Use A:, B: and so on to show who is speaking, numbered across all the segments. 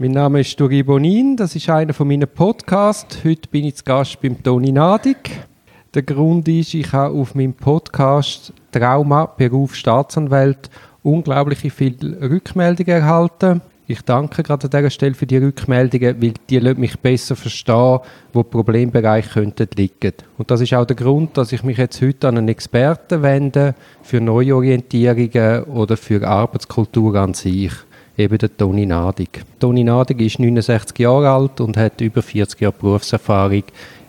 A: Mein Name ist Duri Bonin, das ist einer von meinen Podcasts. Heute bin ich zu Gast beim Toni Nadig. Der Grund ist, ich habe auf meinem Podcast Trauma, Beruf Staatsanwalt unglaublich viele Rückmeldungen erhalten. Ich danke gerade an dieser Stelle für die Rückmeldungen, weil die lassen mich besser verstehen, wo die Problembereiche könnten liegen. Und das ist auch der Grund, dass ich mich jetzt heute an einen Experten wende für Neuorientierungen oder für Arbeitskultur an sich. Eben der Toni Nadig. Toni Nadig ist 69 Jahre alt und hat über 40 Jahre Berufserfahrung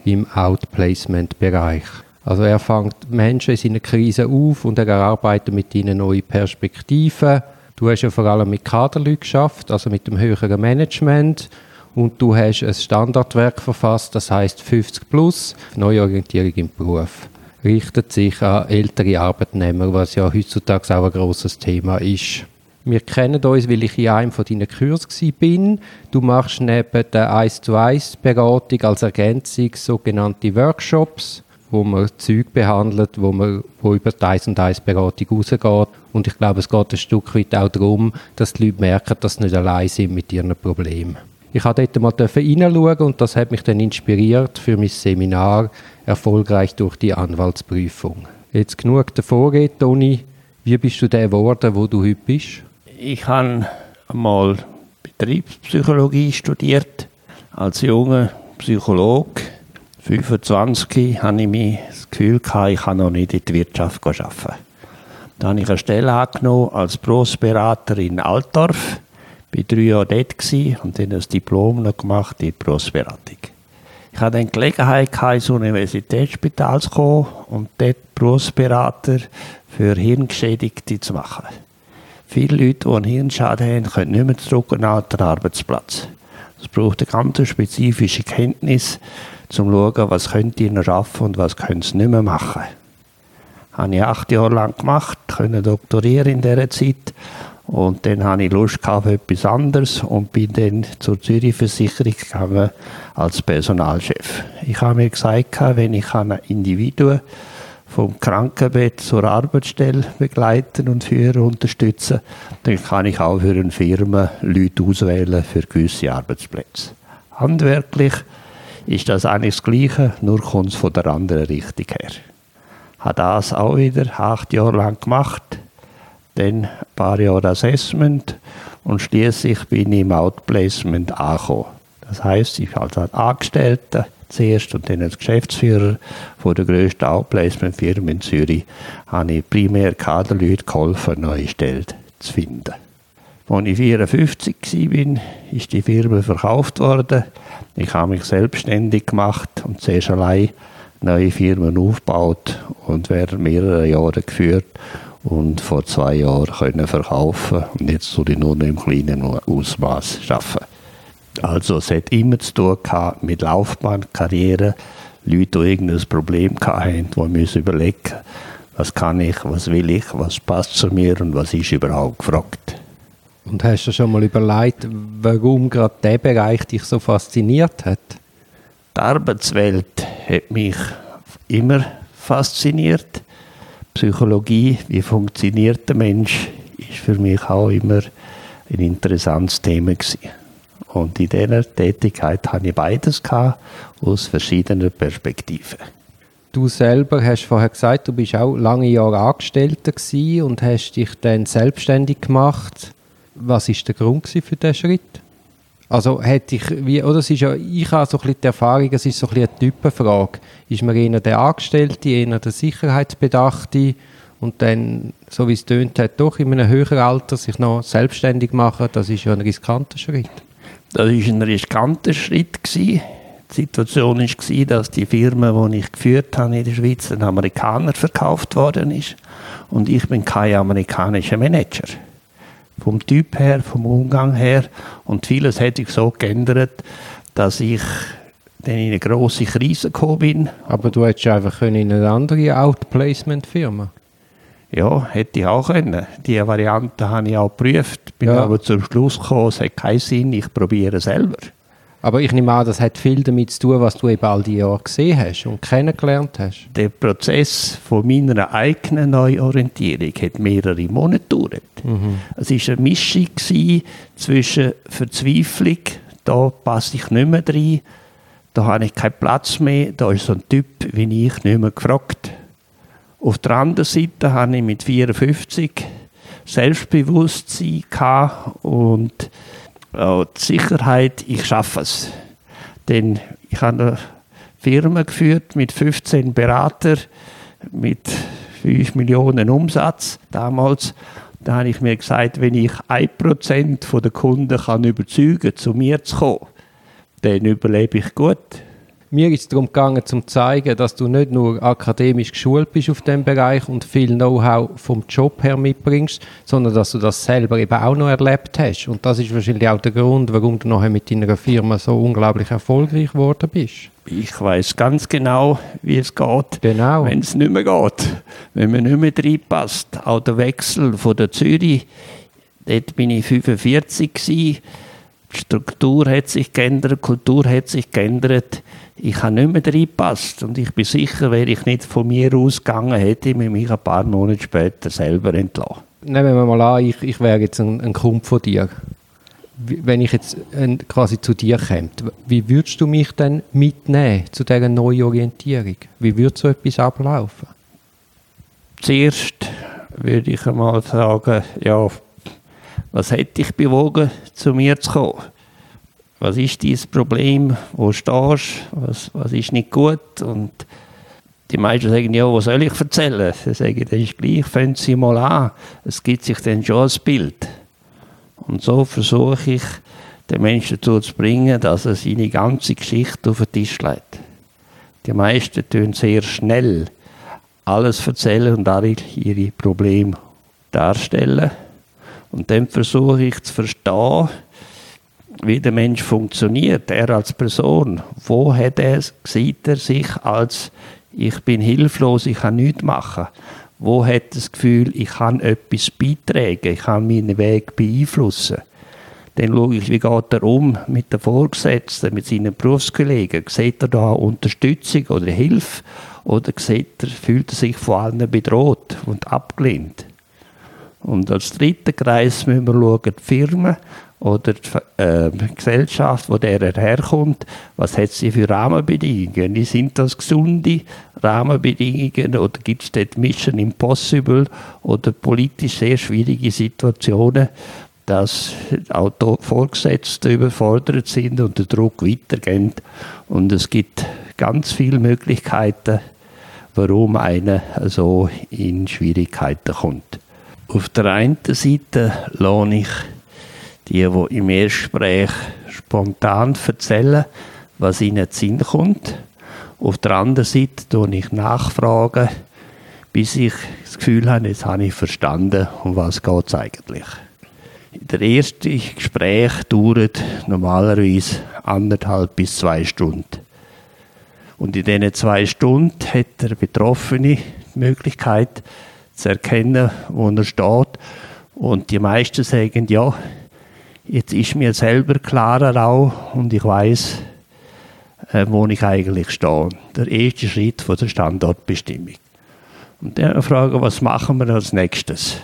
A: im Outplacement-Bereich. Also er fängt Menschen in seiner Krise auf und er erarbeitet mit ihnen neue Perspektiven Du hast ja vor allem mit Kaderleuten geschafft, also mit dem höheren Management. Und du hast ein Standardwerk verfasst, das heißt 50 plus, Neuorientierung im Beruf. Richtet sich an ältere Arbeitnehmer, was ja heutzutage auch ein großes Thema ist. Wir kennen uns, weil ich in einem von deinen Kursen bin. Du machst neben der 1 zu 1 Beratung als Ergänzung sogenannte Workshops wo man Zeug behandelt, wo man wo über die 1 und 1 Beratung rausgeht. Und ich glaube, es geht ein Stück weit auch darum, dass die Leute merken, dass sie nicht allein sind mit ihren Problemen. Ich durfte dort mal hineinschauen und das hat mich dann inspiriert für mein Seminar «Erfolgreich durch die Anwaltsprüfung». Jetzt genug davor, Toni. Wie bist du der geworden, wo du heute bist?
B: Ich habe einmal Betriebspsychologie studiert als junger Psychologe 25 hatte ich mir das Gefühl, ich kann noch nicht in die Wirtschaft arbeiten. Dann habe ich eine Stelle angenommen als Berufsberater in Altdorf. Ich war drei Jahre dort und dann ein Diplom noch gemacht in der Berufsberatung. Ich hatte dann die Gelegenheit, ins Universitätsspital zu kommen und dort Berufsberater für Hirngeschädigte zu machen. Viele Leute, die einen Hirnschaden haben, können nicht mehr zurück an den Arbeitsplatz. Es braucht eine ganz spezifische Kenntnis, um zu schauen, was könnt ihr noch schaffen und was könnt ihr nicht mehr machen. Das habe ich acht Jahre lang gemacht, konnte doktorieren in dieser Zeit. Und dann hatte ich Lust auf etwas anderes und bin dann zur Zürich Versicherung gegangen als Personalchef. Ich habe mir gesagt, wenn ich ein Individuum vom Krankenbett zur Arbeitsstelle begleiten und führen, unterstützen, dann kann ich auch für eine Firma Leute auswählen für gewisse Arbeitsplätze. Handwerklich ist das eigentlich das Gleiche, nur kommt es von der anderen Richtung her. Habe das auch wieder acht Jahre lang gemacht, dann ein paar Jahre Assessment und schließlich bin ich im Outplacement angekommen. Das heißt, ich als Angestellter zuerst und dann als Geschäftsführer von der grössten Outplacement-Firma in Zürich habe ich primär Kaderleute geholfen, neue Stellen zu finden. Als ich 54 war, ist die Firma verkauft worden. Ich habe mich selbstständig gemacht und zuerst allein neue Firmen aufgebaut und während mehrerer Jahre geführt und vor zwei Jahren können verkaufen und jetzt soll ich nur noch im kleinen Ausmaß arbeiten. Also es hat immer zu tun gehabt mit Laufbahn, Karriere, Leute, die irgendein Problem hatten, die müssen überlegen, was kann ich, was will ich, was passt zu mir und was ist überhaupt gefragt.
A: Und hast du schon mal überlegt, warum gerade der Bereich dich so fasziniert hat?
B: Die Arbeitswelt hat mich immer fasziniert. Psychologie, wie funktioniert der Mensch, ist für mich auch immer ein interessantes Thema gewesen. Und in dieser Tätigkeit habe ich beides aus verschiedenen Perspektiven.
A: Du selber hast vorher gesagt, du bist auch lange Jahre Angestellter und hast dich dann selbstständig gemacht. Was ist der Grund für diesen Schritt? Also hätte ich, wie, oder es ist ja, ich habe so ein bisschen die Erfahrung, es ist so ein bisschen eine Typenfrage. Ist man eher der Angestellte, eher der Sicherheitsbedachte und dann, so wie es tönt hat, doch in einem höheren Alter sich noch selbstständig machen, das ist ja ein riskanter Schritt.
B: Das war ein riskanter Schritt. Die Situation war, dass die Firma, die ich geführt habe in der Schweiz, ein Amerikaner verkauft worden ist. Und ich bin kein amerikanischer Manager vom Typ her, vom Umgang her. Und vieles hätte ich so geändert, dass ich dann in eine grosse Krise gekommen bin.
A: Aber du hättest einfach in eine andere Outplacement-Firma
B: ja, hätte ich auch können. Die Variante habe ich auch geprüft, bin ja. aber zum Schluss gekommen, es hat keinen Sinn, ich probiere selber.
A: Aber ich nehme an, das hat viel damit zu tun, was du eben all die Jahre gesehen hast und kennengelernt hast.
B: Der Prozess von meiner eigenen Neuorientierung hat mehrere Monate gedauert. Mhm. Es war eine Mischung zwischen Verzweiflung, da passe ich nicht mehr rein, da habe ich keinen Platz mehr, da ist so ein Typ wie ich nicht mehr gefragt. Auf der anderen Seite habe ich mit 54 Selbstbewusstsein und auch die Sicherheit, ich schaffe es. Denn ich habe eine Firma geführt mit 15 Beratern, mit 5 Millionen Umsatz damals. Da habe ich mir gesagt, wenn ich 1% der Kunden kann überzeugen kann, zu mir zu kommen, dann überlebe ich gut.
A: Mir ist es darum gegangen, zu zeigen, dass du nicht nur akademisch geschult bist auf dem Bereich und viel Know-how vom Job her mitbringst, sondern dass du das selber eben auch noch erlebt hast. Und das ist wahrscheinlich auch der Grund, warum du nachher mit deiner Firma so unglaublich erfolgreich geworden bist.
B: Ich weiß ganz genau, wie es geht,
A: genau.
B: wenn es nicht mehr geht. Wenn man nicht mehr reinpasst. Auch der Wechsel von der Zürich, dort bin ich 45 gewesen. Die Struktur hat sich geändert, die Kultur hat sich geändert ich habe nicht mehr reingepasst. Und ich bin sicher, wäre ich nicht von mir ausgegangen, hätte ich mich ein paar Monate später selber entlassen.
A: Nehmen wir mal an, ich, ich wäre jetzt ein, ein Kumpel von dir. Wenn ich jetzt äh, quasi zu dir käme, wie würdest du mich denn mitnehmen zu dieser Neuorientierung? Wie würde so etwas ablaufen?
B: Zuerst würde ich einmal sagen, ja, was hätte ich bewogen, zu mir zu kommen? Was ist dein Problem, wo stehst du, was, was ist nicht gut und die meisten sagen, ja, was soll ich erzählen? Sie sagen, das ist gleich, fangen Sie mal an. Es gibt sich dann schon ein Bild. Und so versuche ich, den Menschen dazu zu bringen, dass er seine ganze Geschichte auf den Tisch legt. Die meisten tun sehr schnell alles erzählen und alle ihre Probleme darstellen. Und dann versuche ich zu verstehen, wie der Mensch funktioniert, er als Person. Wo hat er, sieht er sich als ich bin hilflos, ich kann nichts machen? Wo hat er das Gefühl, ich kann etwas beitragen, ich kann meinen Weg beeinflussen? Dann schaue ich, wie geht er um mit den Vorgesetzten, mit seinen Berufskollegen. Sieht er da Unterstützung oder Hilfe? Oder sieht er, fühlt er sich von allen bedroht und abgelehnt? Und als dritten Kreis müssen wir schauen, die Firmen oder die äh, Gesellschaft, wo der herkommt, was hat sie für Rahmenbedingungen? Sind das gesunde Rahmenbedingungen oder gibt es dort Mission Impossible oder politisch sehr schwierige Situationen, dass auch Vorgesetzte überfordert sind und der Druck weitergeht und es gibt ganz viele Möglichkeiten, warum einer so in Schwierigkeiten kommt. Auf der einen Seite lohne ich die, die im Erstgespräch spontan erzählen, was ihnen in Sinn kommt. Auf der anderen Seite tue ich nachfragen, bis ich das Gefühl habe, jetzt habe ich verstanden, um was es eigentlich. Der erste Gespräch dauert normalerweise anderthalb bis zwei Stunden. Und in diesen zwei Stunden hat der Betroffene die Möglichkeit zu erkennen, wo er steht. Und die meisten sagen, ja, Jetzt ist mir selber klarer auch und ich weiß, äh, wo ich eigentlich stehe. Der erste Schritt von der Standortbestimmung. Und dann fragen, was machen wir als nächstes?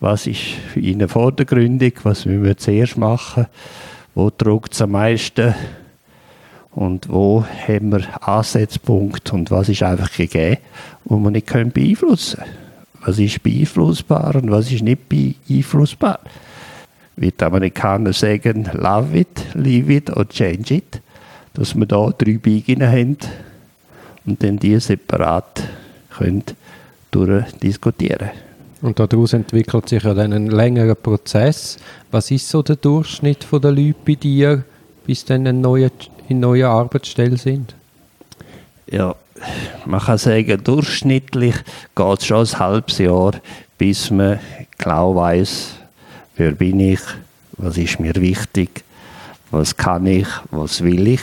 B: Was ist für Ihnen vordergründig? Was müssen wir zuerst machen? Wo druckt es am meisten? Und wo haben wir Ansatzpunkt und was ist einfach gegeben, wo wir nicht beeinflussen können? Was ist beeinflussbar und was ist nicht beeinflussbar? Wie die Amerikaner sagen, love it, leave it or change it, dass wir da drei Biegungen haben und dann die separat können durchdiskutieren
A: Und daraus entwickelt sich ja dann ein längerer Prozess. Was ist so der Durchschnitt der Leute bei dir, bis dann in neue, in neue Arbeitsstelle sind?
B: Ja, man kann sagen, durchschnittlich geht es schon ein halbes Jahr, bis man genau weiß, Wer bin ich? Was ist mir wichtig? Was kann ich? Was will ich?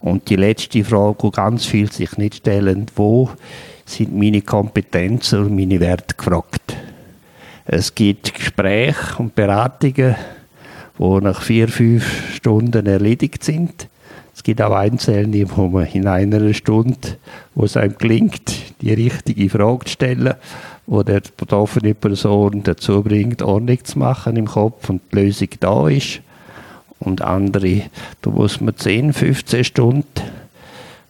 B: Und die letzte Frage, die ganz viel sich nicht stellen, wo sind meine Kompetenzen und meine Werte gefragt? Es gibt Gespräche und Beratungen, die nach vier, fünf Stunden erledigt sind. Es gibt auch Einzelne, wo man in einer Stunde, wo es einem gelingt, die richtige Frage zu stellen, wo der betroffene Person dazu bringt, Ordnung zu machen im Kopf und die Lösung da ist. Und andere, da muss man 10, 15 Stunden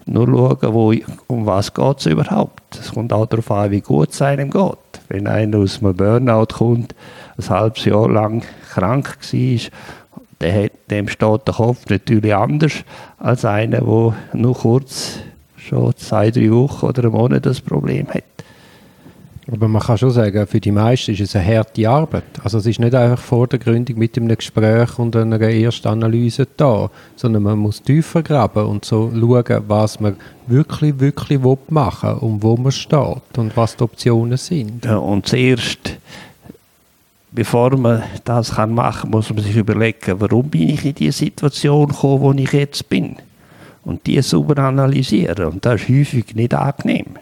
B: nur schauen, wo, um was geht es überhaupt. Es kommt auch darauf an, wie gut es einem geht. Wenn einer aus einem Burnout kommt, ein halbes Jahr lang krank war, dem steht der Kopf natürlich anders als einer, der nur kurz, schon zwei, drei Wochen oder einen Monat das Problem hat.
A: Aber man kann schon sagen, für die meisten ist es eine harte Arbeit. Also es ist nicht einfach vordergründig mit einem Gespräch und einer ersten Analyse da, sondern man muss tiefer graben und so schauen, was man wirklich, wirklich machen will und wo man steht und was die Optionen sind.
B: Ja, und zuerst, bevor man das machen kann, muss man sich überlegen, warum bin ich in die Situation gekommen, wo ich jetzt bin. Und die sauber analysieren. Und das ist häufig nicht angenehm.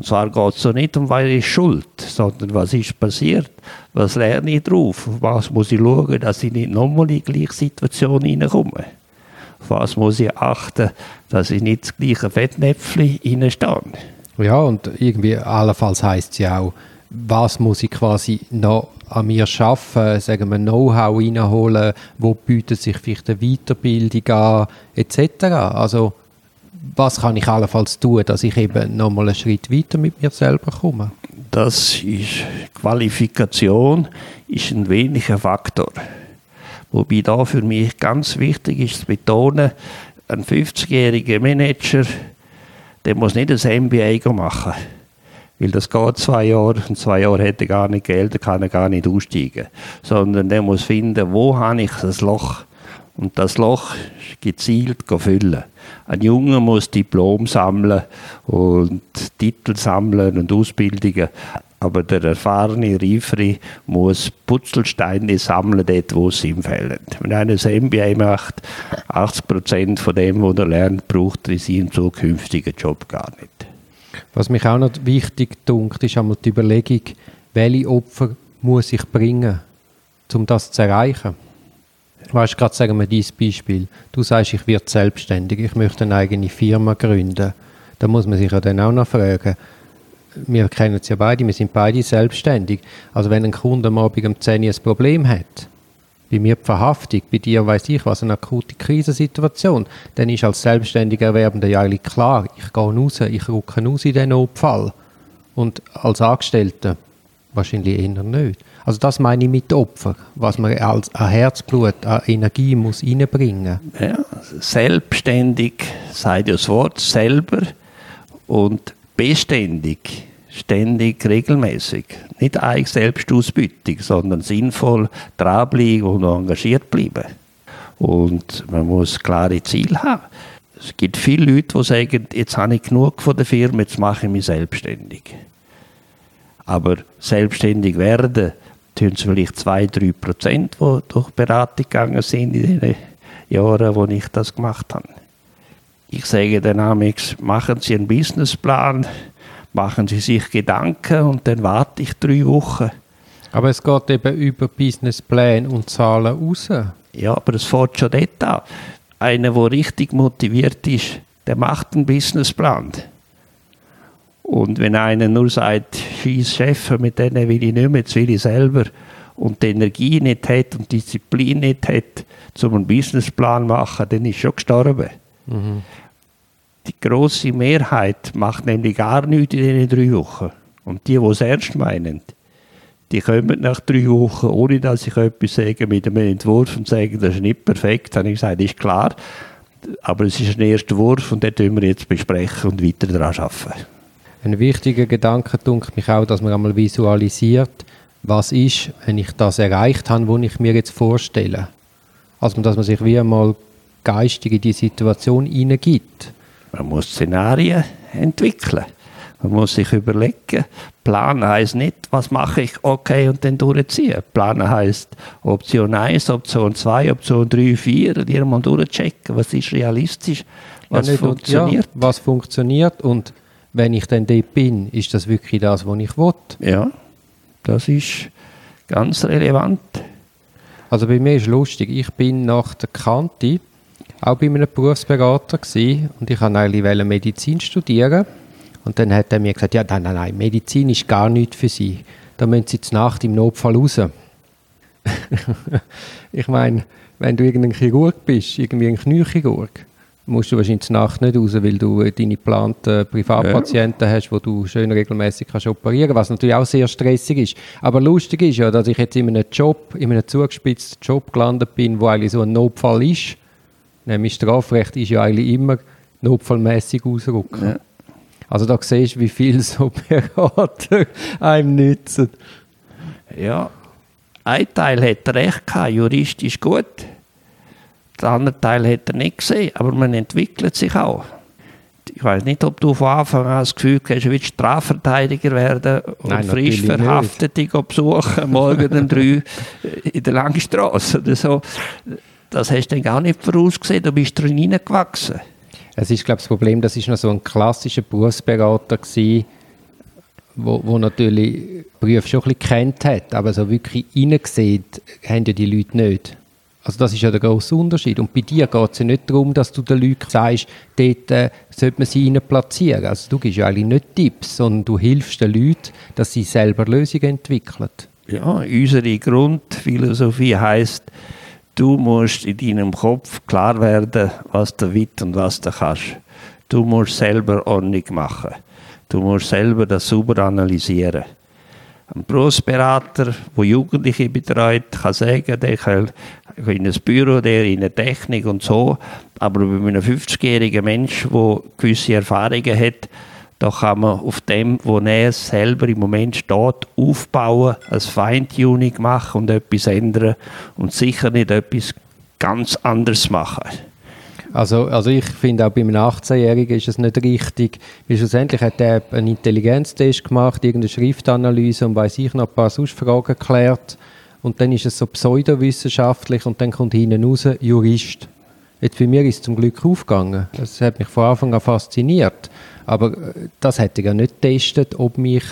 B: Und zwar geht es nicht um, weil ich schuld, sondern was ist passiert, was lerne ich drauf, auf was muss ich schauen, dass ich nicht nochmal in die gleiche Situation hineinkomme. Was muss ich achten, dass ich nicht das gleiche Fettnäpfchen hineinstehe.
A: Ja, und irgendwie allenfalls heisst es ja auch, was muss ich quasi noch an mir schaffen, sagen wir Know-how reinholen, wo bietet sich vielleicht eine Weiterbildung an, etc. Also was kann ich allenfalls tun, dass ich eben nochmal einen Schritt weiter mit mir selber komme?
B: Das ist Qualifikation ist ein weniger Faktor. Wobei da für mich ganz wichtig ist zu betonen, ein 50-jähriger Manager, der muss nicht ein MBA machen. Weil das geht zwei Jahre und zwei Jahre hat er gar nicht Geld, dann kann er gar nicht aussteigen. Sondern der muss finden, wo habe ich das Loch und das Loch gezielt füllen. Ein Junge muss Diplom sammeln und Titel sammeln und Ausbildungen. Aber der erfahrene Reifere muss Putzelsteine sammeln, dort, wo es ihm fehlen. Wenn einer ein MBA macht, 80 Prozent von dem, was er lernt, braucht er in seinem zukünftigen Job gar nicht.
A: Was mich auch noch wichtig dunkt, ist einmal die Überlegung, welche Opfer muss ich bringen, um das zu erreichen. Weißt gerade sagen wir dieses Beispiel. Du sagst, ich werde selbstständig, ich möchte eine eigene Firma gründen. Da muss man sich ja dann auch noch fragen. Wir kennen es ja beide, wir sind beide selbstständig. Also wenn ein Kunde am Abend um 10 Uhr ein Problem hat, bei mir die Verhaftung, bei dir weiß ich was, eine akute Krisensituation, dann ist als selbstständiger Erwerbender ja eigentlich klar, ich gehe raus, ich rücke raus in diesen Notfall. Und als Angestellter wahrscheinlich eher nicht. Also das meine ich mit Opfer, was man als an Herzblut, an Energie muss reinbringen
B: muss. Ja, selbstständig, ja das Wort, selber und beständig, ständig, regelmäßig. Nicht eigentlich Selbstausbeutung, sondern sinnvoll dranbleiben und engagiert bleiben. Und man muss klare Ziele haben. Es gibt viele Leute, die sagen, jetzt habe ich genug von der Firma, jetzt mache ich mich selbstständig. Aber selbstständig werden, tun es vielleicht zwei, drei Prozent, die durch Beratung gegangen sind in den Jahren, wo ich das gemacht habe. Ich sage den Amix, machen Sie einen Businessplan, machen Sie sich Gedanken und dann warte ich drei Wochen.
A: Aber es geht eben über Businessplan und Zahlen raus.
B: Ja, aber es fängt schon dort an. Einer, der richtig motiviert ist, der macht einen Businessplan. Und wenn einer nur sagt, scheiß Chef, mit denen will ich nicht mehr, jetzt will ich selber, und die Energie nicht hat und die Disziplin nicht hat, um einen Businessplan zu machen, dann ist schon gestorben. Mhm. Die große Mehrheit macht nämlich gar nichts in diesen drei Wochen. Und die, die es ernst meinen, die kommen nach drei Wochen, ohne dass ich etwas sage, mit einem Entwurf und sagen, das ist nicht perfekt. Dann habe ich gesagt, ist klar, aber es ist ein erster Wurf und den tun wir jetzt besprechen und weiter daran arbeiten.
A: Ein wichtiger Gedanke dunkt mich auch, dass man einmal visualisiert, was ist, wenn ich das erreicht habe, was ich mir jetzt vorstelle. Also, dass man sich wie einmal geistig in die Situation hineingibt.
B: Man muss Szenarien entwickeln. Man muss sich überlegen, planen heisst nicht, was mache ich, okay, und dann durchziehen. Planen heisst Option 1, Option 2, Option 3, 4 und irgendwann durchchecken, was ist realistisch, was ja, funktioniert. Ja,
A: was funktioniert und wenn ich dann dort bin, ist das wirklich das, was ich will?
B: Ja, das ist ganz relevant.
A: Also bei mir ist lustig, ich bin nach der Kante auch bei einem Berufsberater gewesen, und ich wollte eigentlich Medizin studieren und dann hat er mir gesagt, ja nein, nein, nein, Medizin ist gar nichts für Sie. Da müssen Sie zur Nacht im Notfall raus. ich meine, wenn du irgendein Chirurg bist, irgendwie ein Kniechirurg, musst du wahrscheinlich zur Nacht nicht raus, weil du deine geplanten Privatpatienten ja. hast, wo du schön regelmäßig kannst operieren, was natürlich auch sehr stressig ist. Aber lustig ist ja, dass ich jetzt in einem Job, in einem zugespitzten Job gelandet bin, wo eigentlich so ein Notfall ist. Nämlich Strafrecht ist ja eigentlich immer notfallmäßig ausrücken. Ja. Also da siehst du, wie viel so Berater einem nützen.
B: Ja, ein Teil hat recht gehabt, juristisch gut. Der andere Teil hat er nicht gesehen, aber man entwickelt sich auch. Ich weiß nicht, ob du von Anfang an das Gefühl hast, du willst Strafverteidiger werden und Nein, frisch Verhaftete besuchen, morgen um drei in der Langstrasse oder so. Das hast du dann gar nicht vorausgesehen, du bist drin hineingewachsen.
A: Es ist, glaube ich, das Problem, das ist noch so ein klassischer Berufsberater gewesen, wo, wo natürlich Berufe schon ein bisschen kennt hat, aber so wirklich reingesehen haben ja die Leute nicht. Also das ist ja der grosse Unterschied. Und bei dir geht es ja nicht darum, dass du den Leuten sagst, dort äh, sollte man sie rein platzieren. Also du gibst ja eigentlich nicht Tipps, sondern du hilfst den Leuten, dass sie selber Lösungen entwickeln.
B: Ja, unsere Grundphilosophie heißt, du musst in deinem Kopf klar werden, was du willst und was du kannst. Du musst selber Ordnung machen. Du musst selber das sauber analysieren. Ein Berufsberater, der Jugendliche betreut, kann sagen, der kann in ein Büro, der in der Technik und so. Aber bei einem 50-jährigen Mensch, der gewisse Erfahrungen hat, da kann man auf dem, wo er selber im Moment steht, aufbauen, ein Feintuning machen und etwas ändern und sicher nicht etwas ganz anderes machen.
A: Also, also ich finde auch bei einem 18-Jährigen ist es nicht richtig, weil schlussendlich hat er einen Intelligenztest gemacht, irgendeine Schriftanalyse und weiß ich noch ein paar Fragen geklärt und dann ist es so pseudowissenschaftlich und dann kommt hinten raus Jurist. Jetzt bei mir ist es zum Glück aufgegangen. Das hat mich von Anfang an fasziniert. Aber äh, das hätte ich ja nicht getestet, ob mich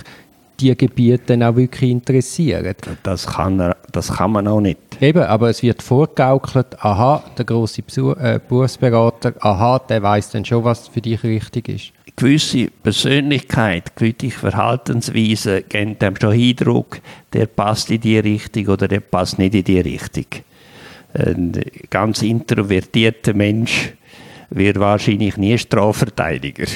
A: die Gebiete dann auch wirklich interessieren.
B: Das kann, das kann man auch nicht.
A: Eben, aber es wird vorgegaukelt, aha, der große äh, Berufsberater, aha, der weiß dann schon, was für dich richtig ist.
B: Gewisse Persönlichkeit, gewisse Verhaltensweise geben dem schon Eindruck, der passt in die Richtung oder der passt nicht in die Richtung. Ein ganz introvertierter Mensch wird wahrscheinlich nie Strafverteidiger.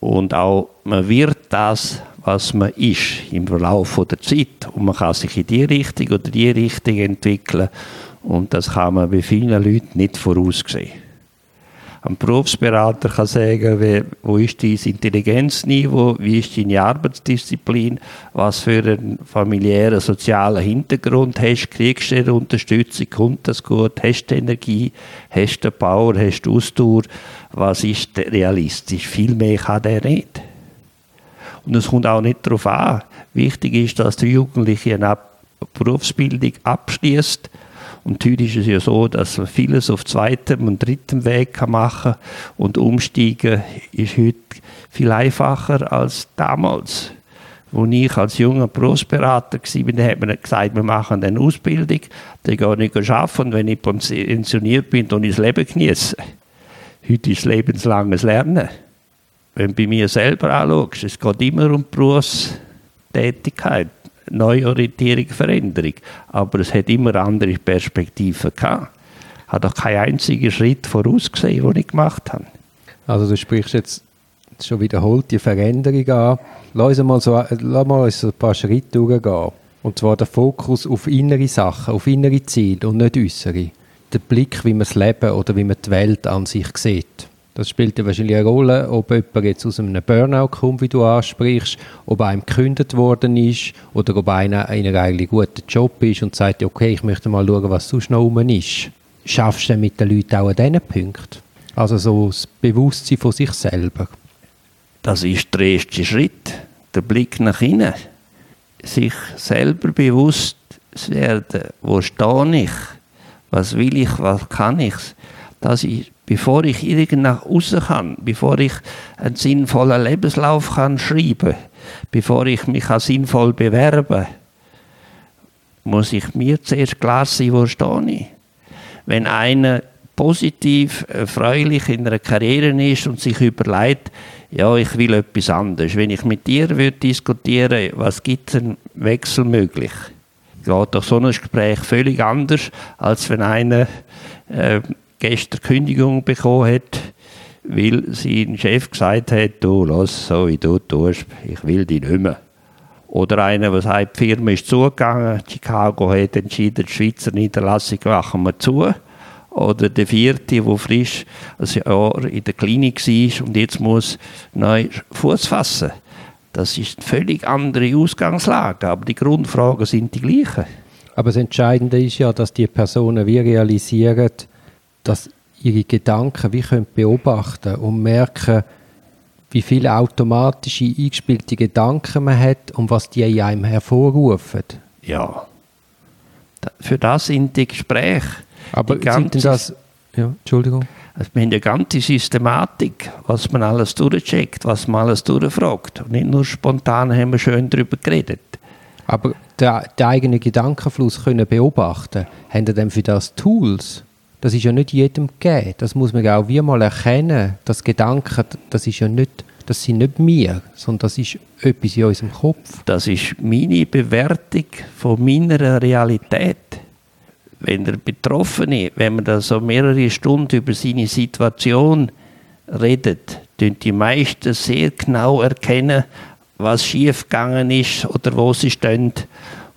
B: Und auch man wird das, was man ist im Verlauf der Zeit. Und man kann sich in die Richtung oder die Richtung entwickeln. Und das kann man bei vielen Leuten nicht voraussehen. Ein Berufsberater kann sagen, wo ist dein Intelligenzniveau, wie ist deine Arbeitsdisziplin, was für einen familiären, sozialen Hintergrund hast, kriegst du Unterstützung, kommt das gut, hast du Energie, hast du Power, hast du Ausdauer, was ist realistisch? Viel mehr kann der nicht. Und es kommt auch nicht darauf an. Wichtig ist, dass der Jugendliche eine Berufsbildung abschließt. Und heute ist es ja so, dass man vieles auf zweitem und drittem Weg machen kann. Und umsteigen ist heute viel einfacher als damals. Als ich als junger Berufsberater war, hat man gesagt, wir machen eine Ausbildung, dann gehe ich arbeiten und wenn ich pensioniert bin, dann ich das Leben genießen. Heute ist lebenslanges Lernen wenn du bei mir selber anschaust, es geht immer um Berufstätigkeit, Neuorientierung, Veränderung. Aber es hat immer andere Perspektiven gehabt. Habe doch keinen einzigen Schritt vorausgesehen, den ich gemacht habe.
A: Also du sprichst jetzt schon wiederholt die Veränderung an. Lass uns mal, so, lass mal so ein paar Schritte durchgehen. Und zwar der Fokus auf innere Sachen, auf innere Ziele und nicht äußere. Der Blick, wie man das Leben oder wie man die Welt an sich sieht. Das spielt ja wahrscheinlich eine Rolle, ob jemand jetzt aus einem Burnout kommt, wie du ansprichst, ob einem gekündigt worden ist oder ob einer in einem eigentlich guten Job ist und sagt, okay, ich möchte mal schauen, was sonst noch rum ist. Schaffst du mit den Leuten auch an diesen Punkten? Also so das Bewusstsein von sich selber.
B: Das ist der erste Schritt, der Blick nach innen. Sich selber bewusst werden, wo stehe ich, was will ich, was kann ich. Das ist bevor ich irgend nach außen kann, bevor ich einen sinnvollen Lebenslauf kann schreiben, bevor ich mich sinnvoll bewerben, muss ich mir zuerst klar sein, wo stehe ich. Wenn einer positiv, erfreulich in einer Karriere ist und sich überlegt, ja, ich will etwas anderes. Wenn ich mit dir würde diskutieren was gibt es Wechsel möglich? Geht doch so ein Gespräch völlig anders, als wenn einer äh, gestern Kündigung bekommen hat, weil sein Chef gesagt hat, du, lass so wie du tust, ich will dich nicht mehr. Oder einer, der sagt, die Firma ist zugegangen, Chicago hat entschieden, die Schweizer Niederlassung machen wir zu. Oder der vierte, der frisch ein Jahr in der Klinik war und jetzt muss neu Fuß fassen. Das ist eine völlig andere Ausgangslage, aber die Grundfragen sind die gleichen.
A: Aber das Entscheidende ist ja, dass die Personen wie realisieren, dass ihre Gedanken wie können beobachten und merken, wie viele automatische eingespielte Gedanken man hat und was die in einem hervorrufen.
B: Ja. Für das sind die Gespräche.
A: Aber
B: die ganze,
A: das, ja, Entschuldigung.
B: Also wir haben eine ganze Systematik, was man alles durchcheckt, was man alles durchfragt. Und nicht nur spontan haben wir schön darüber geredet.
A: Aber den, den eigenen Gedankenfluss können beobachten, haben Sie denn für das Tools? Das ist ja nicht jedem gegeben. Das muss man auch wie mal erkennen. Das Gedanken, das ist ja nicht, das sind nicht wir, sondern das ist etwas in unserem Kopf.
B: Das ist meine Bewertung von meiner Realität. Wenn der Betroffene, wenn man da so mehrere Stunden über seine Situation redet, tun die meisten sehr genau erkennen, was schiefgegangen ist oder wo sie stehen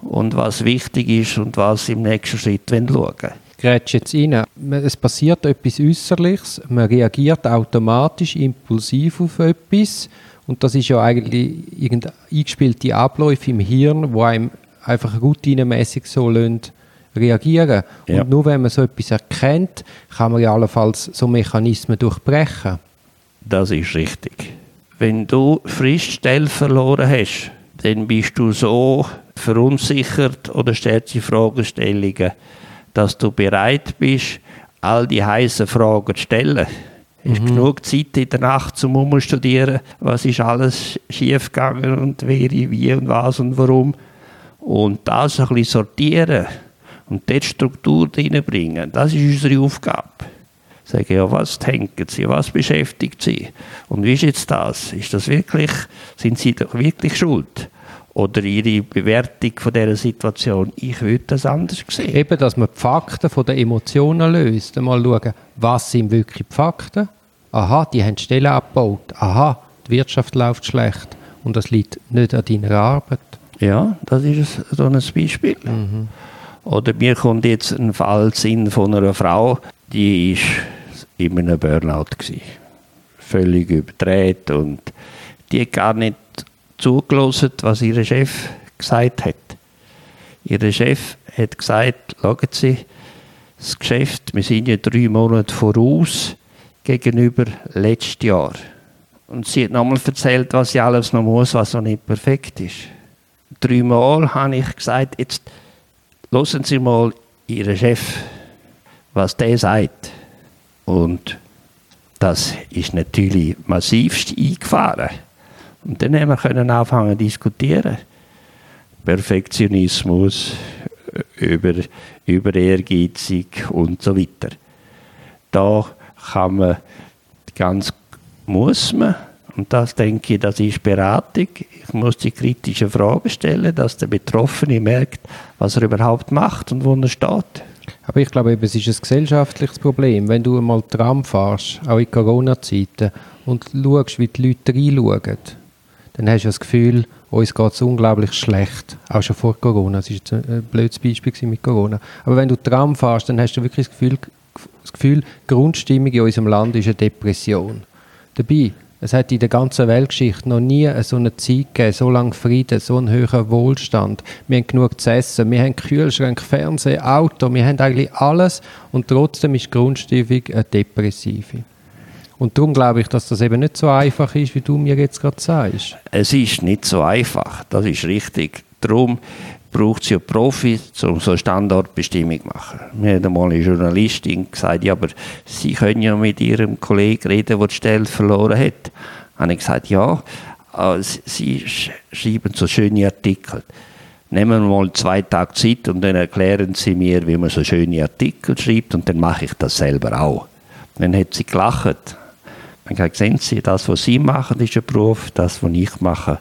B: und was wichtig ist und was im nächsten Schritt schauen wollen
A: grätscht jetzt rein. Es passiert etwas Äußerliches, man reagiert automatisch, impulsiv auf etwas und das ist ja eigentlich irgendein eingespielte Abläufe im Hirn, wo einem einfach routinemäßig so lönt reagieren. Ja. Und nur wenn man so etwas erkennt, kann man ja allenfalls so Mechanismen durchbrechen.
B: Das ist richtig. Wenn du frisch Stell verloren hast, dann bist du so verunsichert oder stellst die Fragestellungen, dass du bereit bist, all die heißen Fragen zu stellen. Es ist mhm. genug Zeit in der Nacht zum Umstudieren, was ist alles schiefgegangen und wer, wie und was und warum. Und das ein bisschen sortieren und dort Struktur reinbringen, das ist unsere Aufgabe. Sagen, ja, was denken Sie, was beschäftigt Sie? Und wie ist jetzt das? Ist das wirklich, sind Sie doch wirklich schuld? Oder ihre Bewertung von dieser Situation. Ich würde das anders sehen.
A: Eben, dass man die Fakten von den Emotionen löst. Mal schauen, was sind wirklich die Fakten? Aha, die haben Stellen abgebaut. Aha, die Wirtschaft läuft schlecht. Und das liegt nicht an deiner Arbeit.
B: Ja, das ist so ein Beispiel. Mhm. Oder mir kommt jetzt ein Fall Sinn von einer Frau, die ist in einem Burnout gewesen. Völlig überdreht und die hat gar nicht zugelassen, was ihr Chef gesagt hat. Ihr Chef hat gesagt, schauen Sie, das Geschäft, wir sind ja drei Monate voraus gegenüber letztes Jahr. Und sie hat nochmal erzählt, was sie alles noch muss, was noch nicht perfekt ist. Dreimal habe ich gesagt, jetzt hören Sie mal Ihren Chef, was der sagt. Und das ist natürlich massivst eingefahren. Und dann haben wir können anfangen diskutieren. Perfektionismus, über, über Ehrgeizig und so weiter. Da kann man ganz, muss man, und das denke ich, das ist Beratung. Ich muss die kritischen Fragen stellen, dass der Betroffene merkt, was er überhaupt macht und wo er steht.
A: Aber ich glaube, es ist ein gesellschaftliches Problem. Wenn du einmal Tram fährst, auch in Corona-Zeiten, und schaust, wie die Leute reinschauen, dann hast du das Gefühl, uns geht es unglaublich schlecht. Auch schon vor Corona. Das war ein blödes Beispiel mit Corona. Aber wenn du Tram fährst, dann hast du wirklich das Gefühl, das Gefühl, Grundstimmung in unserem Land ist eine Depression. Dabei, es hat in der ganzen Weltgeschichte noch nie so eine Zeit gegeben, so lange Frieden, so einen höheren Wohlstand. Wir haben genug zu essen, wir haben Kühlschrank, Fernsehen, Auto, wir haben eigentlich alles und trotzdem ist die Grundstimmung eine depressive. Und darum glaube ich, dass das eben nicht so einfach ist, wie du mir jetzt gerade sagst.
B: Es ist nicht so einfach, das ist richtig. Darum braucht es ja Profis, um so eine Standortbestimmung zu machen. Mir hat einmal eine Journalistin gesagt, ja, aber Sie können ja mit Ihrem Kollegen reden, der die Stelle verloren hat. Habe ich gesagt, ja, Sie schreiben so schöne Artikel. nehmen wir mal zwei Tage Zeit und dann erklären Sie mir, wie man so schöne Artikel schreibt und dann mache ich das selber auch. Dann hat sie gelacht. Ich sehen Sie, das, was Sie machen, ist ein Beruf, das, was ich mache,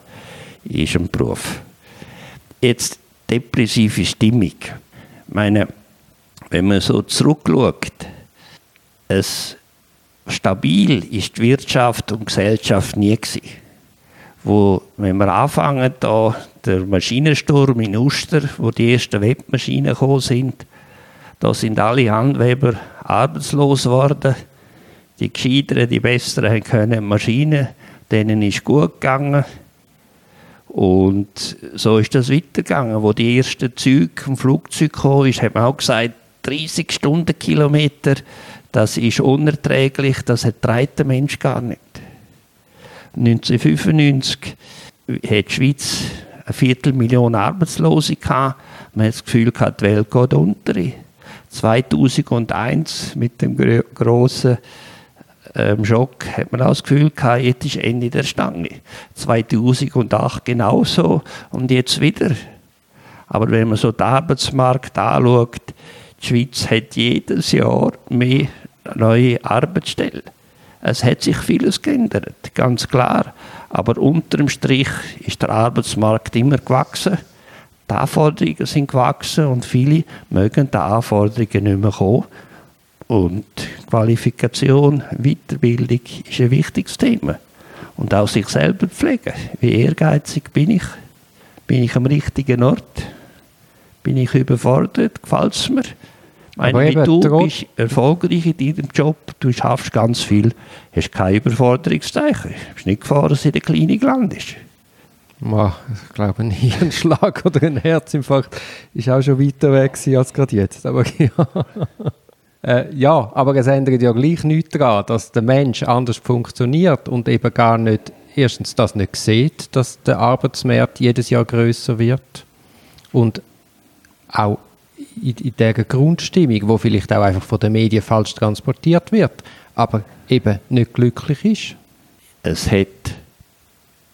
B: ist ein Beruf. Jetzt depressive Stimmung. Ich meine, wenn man so zurückschaut, es stabil ist die Wirtschaft und Gesellschaft nie gewesen. Wo, wenn wir anfangen, da der Maschinensturm in Uster, wo die ersten Webmaschinen gekommen sind, da sind alle Handweber arbeitslos geworden. Die Gescheiteren, die Besseren können Maschinen, denen ist gut gegangen. Und so ist das weitergegangen. Wo die ersten Züge vom Flugzeug kamen, ist, hat man auch gesagt, 30 Stundenkilometer, das ist unerträglich, das hat der Mensch gar nicht. 1995 hat die Schweiz eine Viertelmillion Arbeitslose gehabt. Man hat das Gefühl gehabt, die Welt geht unter. 2001 mit dem großen ähm, Schock hat man auch das Gefühl gehabt, jetzt ist Ende der Stange. 2008 genauso und jetzt wieder. Aber wenn man so den Arbeitsmarkt anschaut, die Schweiz hat jedes Jahr mehr neue Arbeitsstellen. Es hat sich vieles geändert, ganz klar. Aber unterm Strich ist der Arbeitsmarkt immer gewachsen. Die Anforderungen sind gewachsen und viele mögen die Anforderungen nicht mehr kommen. Und Qualifikation, Weiterbildung ist ein wichtiges Thema. Und auch sich selber pflegen. Wie ehrgeizig bin ich? Bin ich am richtigen Ort? Bin ich überfordert? Gefällt es mir? Meine, wie du bist erfolgreich in deinem Job, du schaffst ganz viel, hast kein Überforderungszeichen. Du bist nicht gefahren, dass in der Klinik landest.
A: ich glaube, ein Hirnschlag oder ein Herzinfarkt ist auch schon weiter weg als gerade jetzt. Aber ja. Äh, ja, aber es ändert ja gleich nichts daran, dass der Mensch anders funktioniert und eben gar nicht, erstens das nicht sieht, dass der Arbeitsmarkt jedes Jahr größer wird und auch in, in dieser Grundstimmung, wo vielleicht auch einfach von den Medien falsch transportiert wird, aber eben nicht glücklich ist.
B: Es hat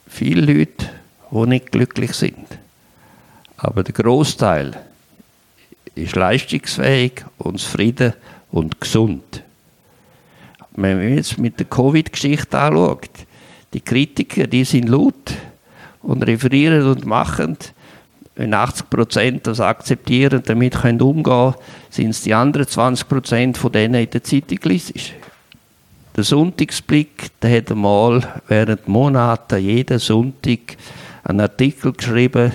B: viele Leute, die nicht glücklich sind. Aber der Großteil ist leistungsfähig und zufrieden und gesund. Wenn man jetzt mit der Covid-Geschichte anschaut, die Kritiker, die sind laut und referieren und machen wenn 80 Prozent das akzeptieren, damit können umgehen, sind es die anderen 20 Prozent von denen in der Zeitung gelesen. Der Sonntagsblick, der hat einmal während Monaten jeden Sonntag einen Artikel geschrieben,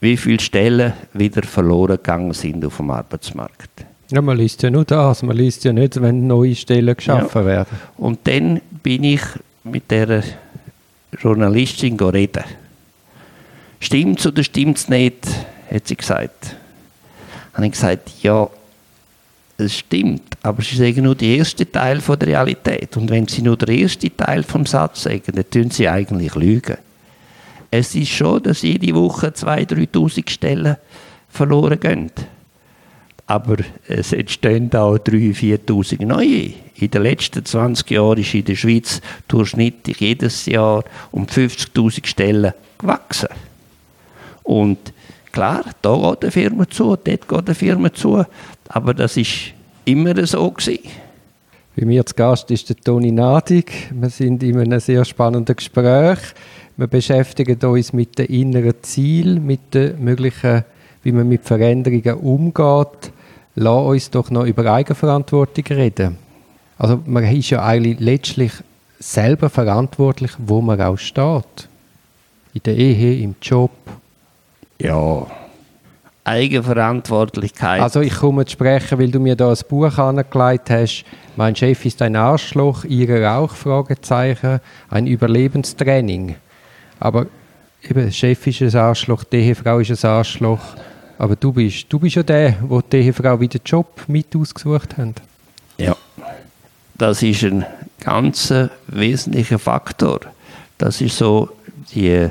B: wie viele Stellen wieder verloren gegangen sind auf dem Arbeitsmarkt.
A: Ja, man liest ja nur das, man liest ja nicht, wenn neue Stellen geschaffen ja. werden.
B: Und dann bin ich mit der Journalistin reden. Stimmt's oder stimmt's nicht? hat sie gesagt. Habe ich gesagt, ja, es stimmt, aber sie sagen nur den ersten Teil von der Realität. Und wenn sie nur den ersten Teil vom Satz sagen, dann tun sie eigentlich lügen. Es ist schon, dass jede Woche 2'000, 3'000 Stellen verloren gehen. Aber es entstehen auch 3'000, 4'000 neue. In den letzten 20 Jahren ist in der Schweiz durchschnittlich jedes Jahr um 50'000 Stellen gewachsen. Und klar, da geht eine Firma zu, dort geht eine Firma zu, aber das ist immer so gewesen.
A: Bei mir zu Gast ist der Toni Nadig. Wir sind in einem sehr spannenden Gespräch. Wir beschäftigen uns mit den inneren Zielen, mit den möglichen, wie man mit Veränderungen umgeht. Lass uns doch noch über Eigenverantwortung reden. Also man ist ja eigentlich letztlich selber verantwortlich, wo man auch steht. In der Ehe, im Job,
B: ja, Eigenverantwortlichkeit.
A: Also ich komme zu sprechen, weil du mir da ein Buch angelegt hast. Mein Chef ist ein Arschloch, ihre auch? Fragezeichen. Ein Überlebenstraining. Aber eben, Chef ist ein Arschloch, die Ehefrau ist ein Arschloch. Aber du bist, du bist ja der, der die Ehefrau wieder Job mit ausgesucht hat.
B: Ja, das ist ein ganz wesentlicher Faktor. Das ist so die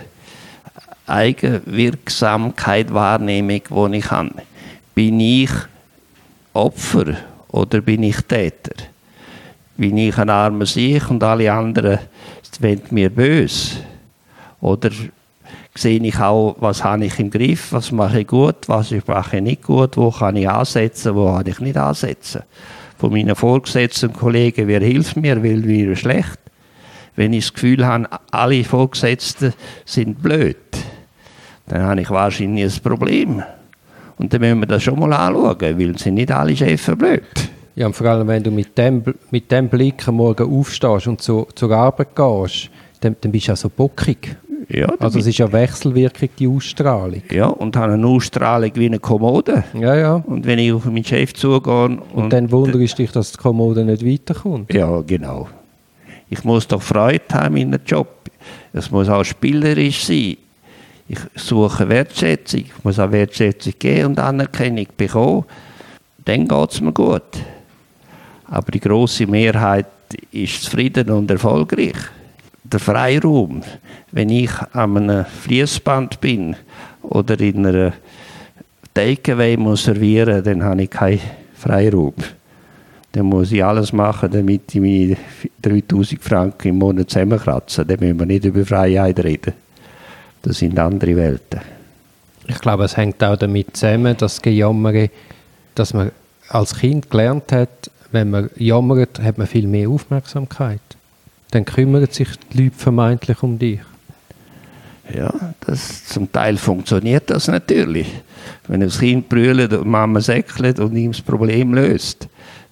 B: Eigenwirksamkeit, Wahrnehmung, die ich habe. Bin ich Opfer oder bin ich Täter? Bin ich ein armer Sieg und alle anderen wollen mir böse? Oder sehe ich auch, was habe ich im Griff, was mache ich gut, was mache ich nicht gut, wo kann ich ansetzen, wo kann ich nicht ansetzen. Von meinen Vorgesetzten und Kollegen, wer hilft mir, will mir schlecht. Wenn ich das Gefühl habe, alle Vorgesetzten sind blöd, dann habe ich wahrscheinlich ein Problem. Und dann müssen wir das schon mal anschauen, weil sind nicht alle Chefs blöd.
A: Ja, und vor allem, wenn du mit dem, mit dem Blick am Morgen aufstehst und zu, zur Arbeit gehst, dann, dann bist du ja so bockig.
B: Ja,
A: Also es ist ja Wechselwirkung, die Ausstrahlung.
B: ja, und habe eine Ausstrahlung wie eine Kommode.
A: Ja, ja.
B: Und wenn ich auf meinen Chef zugehe und,
A: Und dann wunderst du dich, dass die Kommode nicht weiterkommt.
B: Ja, genau. Ich muss doch Freude haben in einem Job. Es muss auch spielerisch sein. Ich suche Wertschätzung. Ich muss auch Wertschätzung geben und Anerkennung bekommen. Dann geht es mir gut. Aber die große Mehrheit ist zufrieden und erfolgreich. Der Freiraum, wenn ich an einem Fließband bin oder in einer Takeaway muss servieren, dann habe ich keinen Freiraum. Dann muss ich alles machen, damit ich meine 3000 Franken im Monat zusammenkratze. Dann müssen wir nicht über Freiheit reden. Das sind andere Welten.
A: Ich glaube, es hängt auch damit zusammen, dass Gejammere, dass man als Kind gelernt hat, wenn man jammert, hat man viel mehr Aufmerksamkeit. Dann kümmern sich die Leute vermeintlich um dich.
B: Ja, das, zum Teil funktioniert das natürlich. Wenn das Kind brüllt und Mama säckelt und ihm das Problem löst,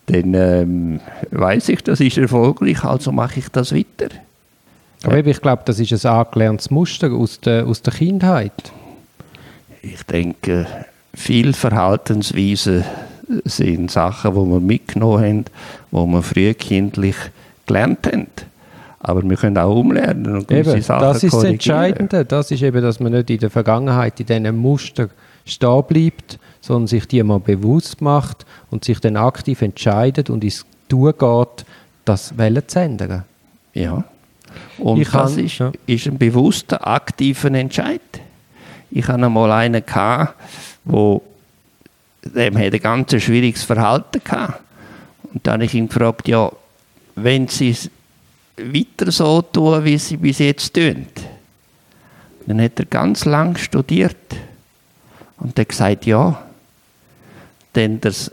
B: dann ähm, weiß ich, das ist erfolgreich, also mache ich das weiter.
A: Aber eben, ich glaube, das ist ein angelerntes Muster aus der, aus der Kindheit.
B: Ich denke, viele Verhaltensweisen sind Sachen, die wir mitgenommen haben, die wir frühkindlich gelernt haben. Aber wir können auch umlernen und
A: Eben,
B: Sachen
A: das ist das. Entscheidende. Das ist eben, dass man nicht in der Vergangenheit in diesen Muster stehen bleibt, sondern sich die mal bewusst macht und sich dann aktiv entscheidet und ins Tun geht, das Wellen zu ändern.
B: Ja. Und
A: Ich
B: das
A: kann-
B: ist,
A: ja.
B: ist ein bewusster, aktiver Entscheid. Ich hatte einmal einen, gehabt, wo dem hat ein ganz schwieriges Verhalten gehabt. Und dann habe ich ihn gefragt, ja, wenn Sie weiter so tun, wie Sie bis jetzt tun, dann hat er ganz lang studiert und hat gesagt, ja, denn das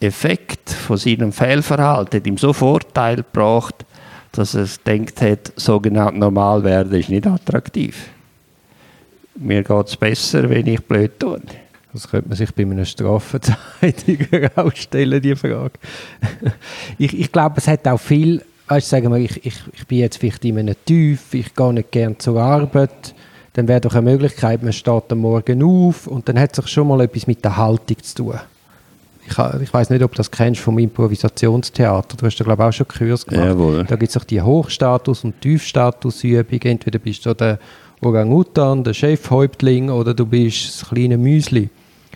B: Effekt von seinem Fehlverhalten hat ihm so Vorteil gebracht, dass er denkt hat, sogenannt normal werden ist nicht attraktiv. Mir geht es besser, wenn ich blöd tue.
A: Das könnte man sich bei einem Strafverteidiger auch stellen, die Frage. ich, ich glaube, es hat auch viel, weißt, sagen wir, ich, ich, ich bin jetzt vielleicht in einem Tief, ich gehe nicht gern zur Arbeit, dann wäre doch eine Möglichkeit, man steht am Morgen auf und dann hat sich schon mal etwas mit der Haltung zu tun. Ich, ich weiß nicht, ob du das kennst vom Improvisationstheater. Du hast da, glaube ich, auch schon Kurs gemacht.
B: Jawohl.
A: Da gibt es auch die Hochstatus- und Tiefstatusübung. Entweder bist du der Orang-Utan, der Chefhäuptling, oder du bist das kleine Müsli.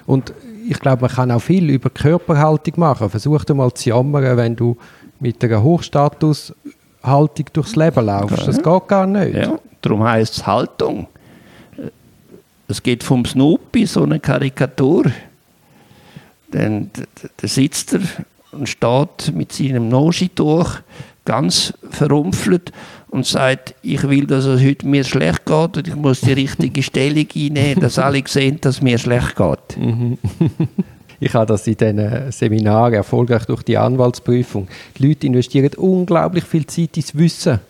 A: Und ich glaube, man kann auch viel über Körperhaltung machen. Versuch doch mal zu jammern, wenn du mit einer Hochstatushaltung durchs Leben laufst. Das geht gar nicht.
B: Ja, darum heisst es Haltung. Es geht vom Snoopy, so eine Karikatur. Dann d- d- da sitzt er und steht mit seinem Noschituch ganz verrumpfelt und sagt, ich will, dass es heute mir schlecht geht und ich muss die richtige Stellung einnehmen, dass alle sehen, dass mir schlecht geht.
A: Ich habe das in diesen Seminaren erfolgreich durch die Anwaltsprüfung. Die Leute investieren unglaublich viel Zeit ins Wissen.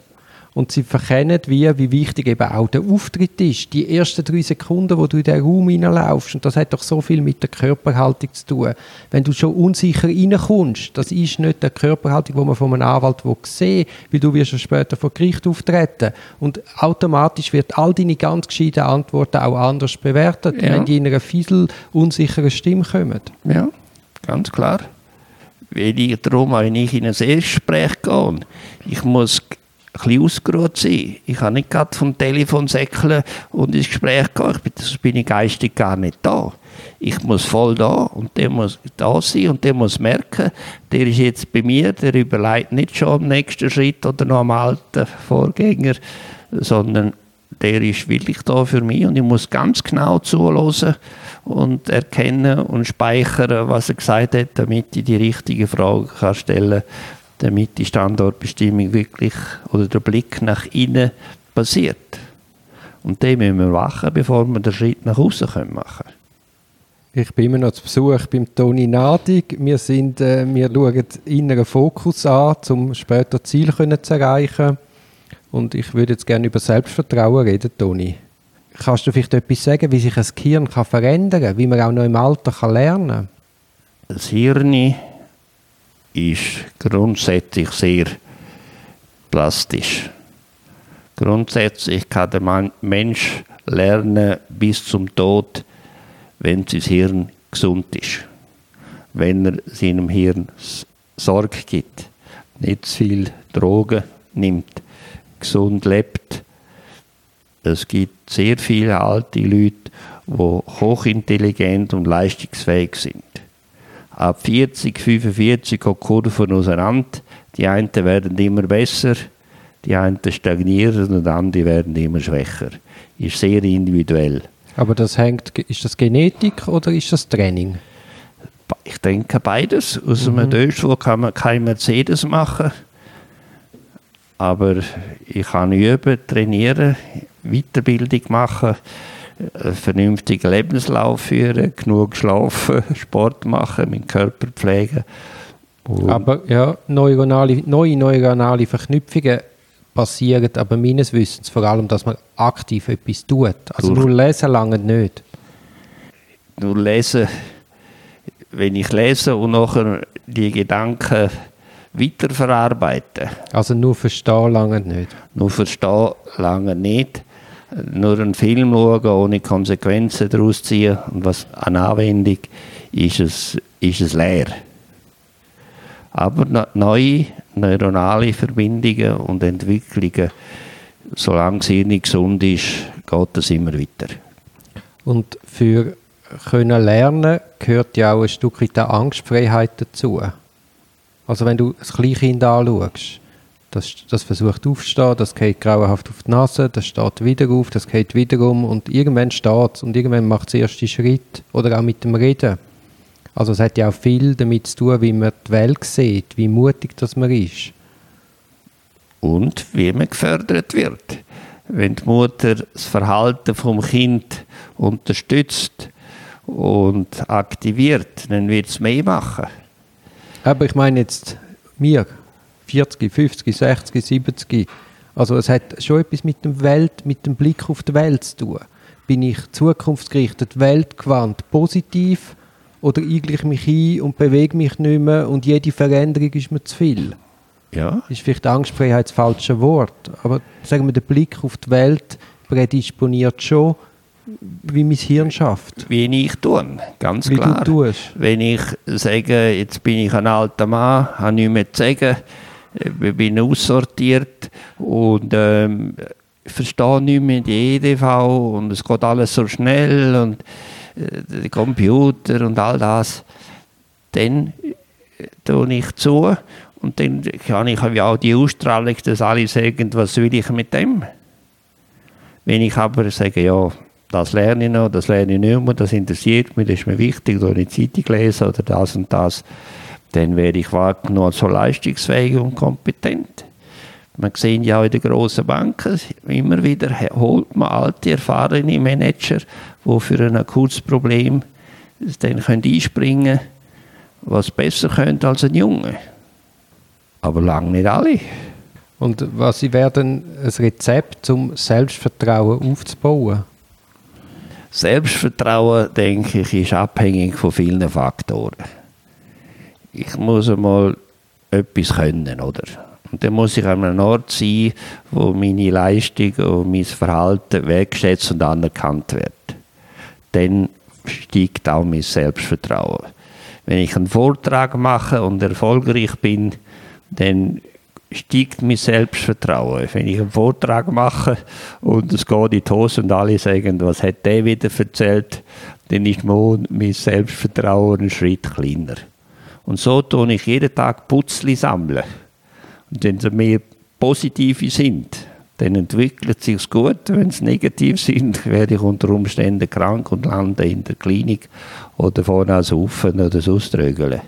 A: Und sie verkennen, wie, wie wichtig eben auch der Auftritt ist. Die ersten drei Sekunden, wo du in den Raum hineinlaufst. Und das hat doch so viel mit der Körperhaltung zu tun. Wenn du schon unsicher reinkommst, das ist nicht die Körperhaltung, die man von einem Anwalt sehen will, weil du wirst ja später vor Gericht auftreten. Und automatisch wird all deine ganz gescheiten Antworten auch anders bewertet,
B: Ja.
A: wenn die in einer fiesel, unsicheren Stimme kommen.
B: Ja, ganz klar. Weil ich, darum, wenn ich in ein Erstgespräch gehe, ich muss bisschen ausgeruht sein. Ich kann nicht gerade vom Telefon säckeln und ins Gespräch gehen, ich bin, sonst bin ich geistig gar nicht da. Ich muss voll da und der muss da sein und der muss merken, der ist jetzt bei mir, der überlegt nicht schon am nächsten Schritt oder noch am alten Vorgänger, sondern der ist wirklich da für mich und ich muss ganz genau zuhören und erkennen und speichern, was er gesagt hat, damit ich die richtige Frage kann stellen kann, damit die Standortbestimmung wirklich oder der Blick nach innen passiert. Und den müssen wir machen, bevor wir den Schritt nach außen machen können.
A: Ich bin immer noch zu Besuch beim Toni Nadig. Wir, sind, äh, wir schauen inneren Fokus an, um später Ziel zu erreichen. Und ich würde jetzt gerne über Selbstvertrauen reden, Toni. Kannst du vielleicht etwas sagen, wie sich ein Gehirn kann verändern kann, wie man auch noch im Alter kann lernen kann?
B: Das Hirn ist grundsätzlich sehr plastisch. Grundsätzlich kann der Mensch lernen bis zum Tod, wenn sein Hirn gesund ist. Wenn er seinem Hirn Sorge gibt, nicht zu viel Drogen nimmt, gesund lebt. Es gibt sehr viele alte Leute, die hochintelligent und leistungsfähig sind. Ab 40, 45 geht Kurven auseinander. Die einen werden immer besser, die einen stagnieren und die anderen werden immer schwächer. Ist sehr individuell.
A: Aber das hängt, ist das Genetik oder ist das Training?
B: Ich denke beides. Aus mhm. einem Döschel kann man kein Mercedes machen. Aber ich kann üben, trainieren, Weiterbildung machen, vernünftigen Lebenslauf führen, genug schlafen, Sport machen, meinen Körper pflegen.
A: Und aber ja, neuronale, neue neuronale Verknüpfungen passieren aber meines Wissens vor allem, dass man aktiv etwas tut. Also nur lesen lange nicht.
B: Nur lesen, wenn ich lese und nachher die Gedanken weiterverarbeiten.
A: Also nur verstehen lange nicht?
B: Nur verstehen lange nicht. Nur einen Film schauen, ohne Konsequenzen daraus ziehen und was an Anwendung ist es, ist es leer. Aber neue neuronale Verbindungen und Entwicklungen, solange es hier nicht gesund ist, geht es immer weiter.
A: Und für können lernen gehört ja auch ein Stück der Angstfreiheit dazu. Also wenn du das Kleinkind anschaust, das, das versucht aufzustehen, das geht grauenhaft auf die Nase, das steht wieder auf, das geht wieder um und irgendwann steht es und irgendwann macht es den ersten Schritt oder auch mit dem Reden. Also es hat ja auch viel damit zu tun, wie man die Welt sieht, wie mutig das man ist.
B: Und wie man gefördert wird. Wenn die Mutter das Verhalten vom Kind unterstützt und aktiviert, dann wird es mehr machen.
A: Aber ich meine jetzt mir, 40, 50, 60, 70. Also es hat schon etwas mit dem Welt, mit dem Blick auf die Welt zu tun. Bin ich zukunftsgerichtet, weltgewandt, positiv oder igle ich mich ein und bewege mich nicht mehr und jede Veränderung ist mir zu viel?
B: Ja.
A: Ist vielleicht Angstfreiheit das falsche Wort, aber sagen wir, der Blick auf die Welt prädisponiert schon, wie mein Hirn schafft.
B: Wie ich tue, ganz
A: wie
B: klar.
A: Du tust.
B: Wenn ich sage, jetzt bin ich ein alter Mann, habe nichts mehr zu sagen, bin aussortiert. Und ähm, verstehe nicht mehr die EDV und es geht alles so schnell und äh, der Computer und all das, dann äh, tue ich zu und dann kann ich auch die Ausstrahlung, dass alle sagen, was will ich mit dem? Wenn ich aber sage, ja, das lerne ich noch, das lerne ich nicht mehr, das interessiert mich, das ist mir wichtig, oder eine Zeitung lesen oder das und das, dann werde ich wahrgenommen als so leistungsfähig und kompetent. Man sieht ja auch in den grossen Banken, immer wieder holt man alte, erfahrene Manager, die für ein akutes Problem dann können einspringen können, was besser können als ein Junge. Aber lange nicht alle.
A: Und was wäre denn ein Rezept, um Selbstvertrauen aufzubauen?
B: Selbstvertrauen, denke ich, ist abhängig von vielen Faktoren. Ich muss einmal etwas können, oder? Und dann muss ich an einem Ort sein, wo meine Leistung und mein Verhalten wertgeschätzt und anerkannt wird. Dann steigt auch mein Selbstvertrauen. Wenn ich einen Vortrag mache und erfolgreich bin, dann steigt mein Selbstvertrauen. Wenn ich einen Vortrag mache und es geht in die Hose und alle sagen, was hat der wieder erzählt, dann ist mein Selbstvertrauen einen Schritt kleiner. Und so tue ich jeden Tag Putzli sammeln. Und wenn sie mehr positive sind, dann entwickelt sich gut. Wenn sie negativ sind, werde ich unter Umständen krank und lande in der Klinik oder vorne als Saufen oder sonst rögeln.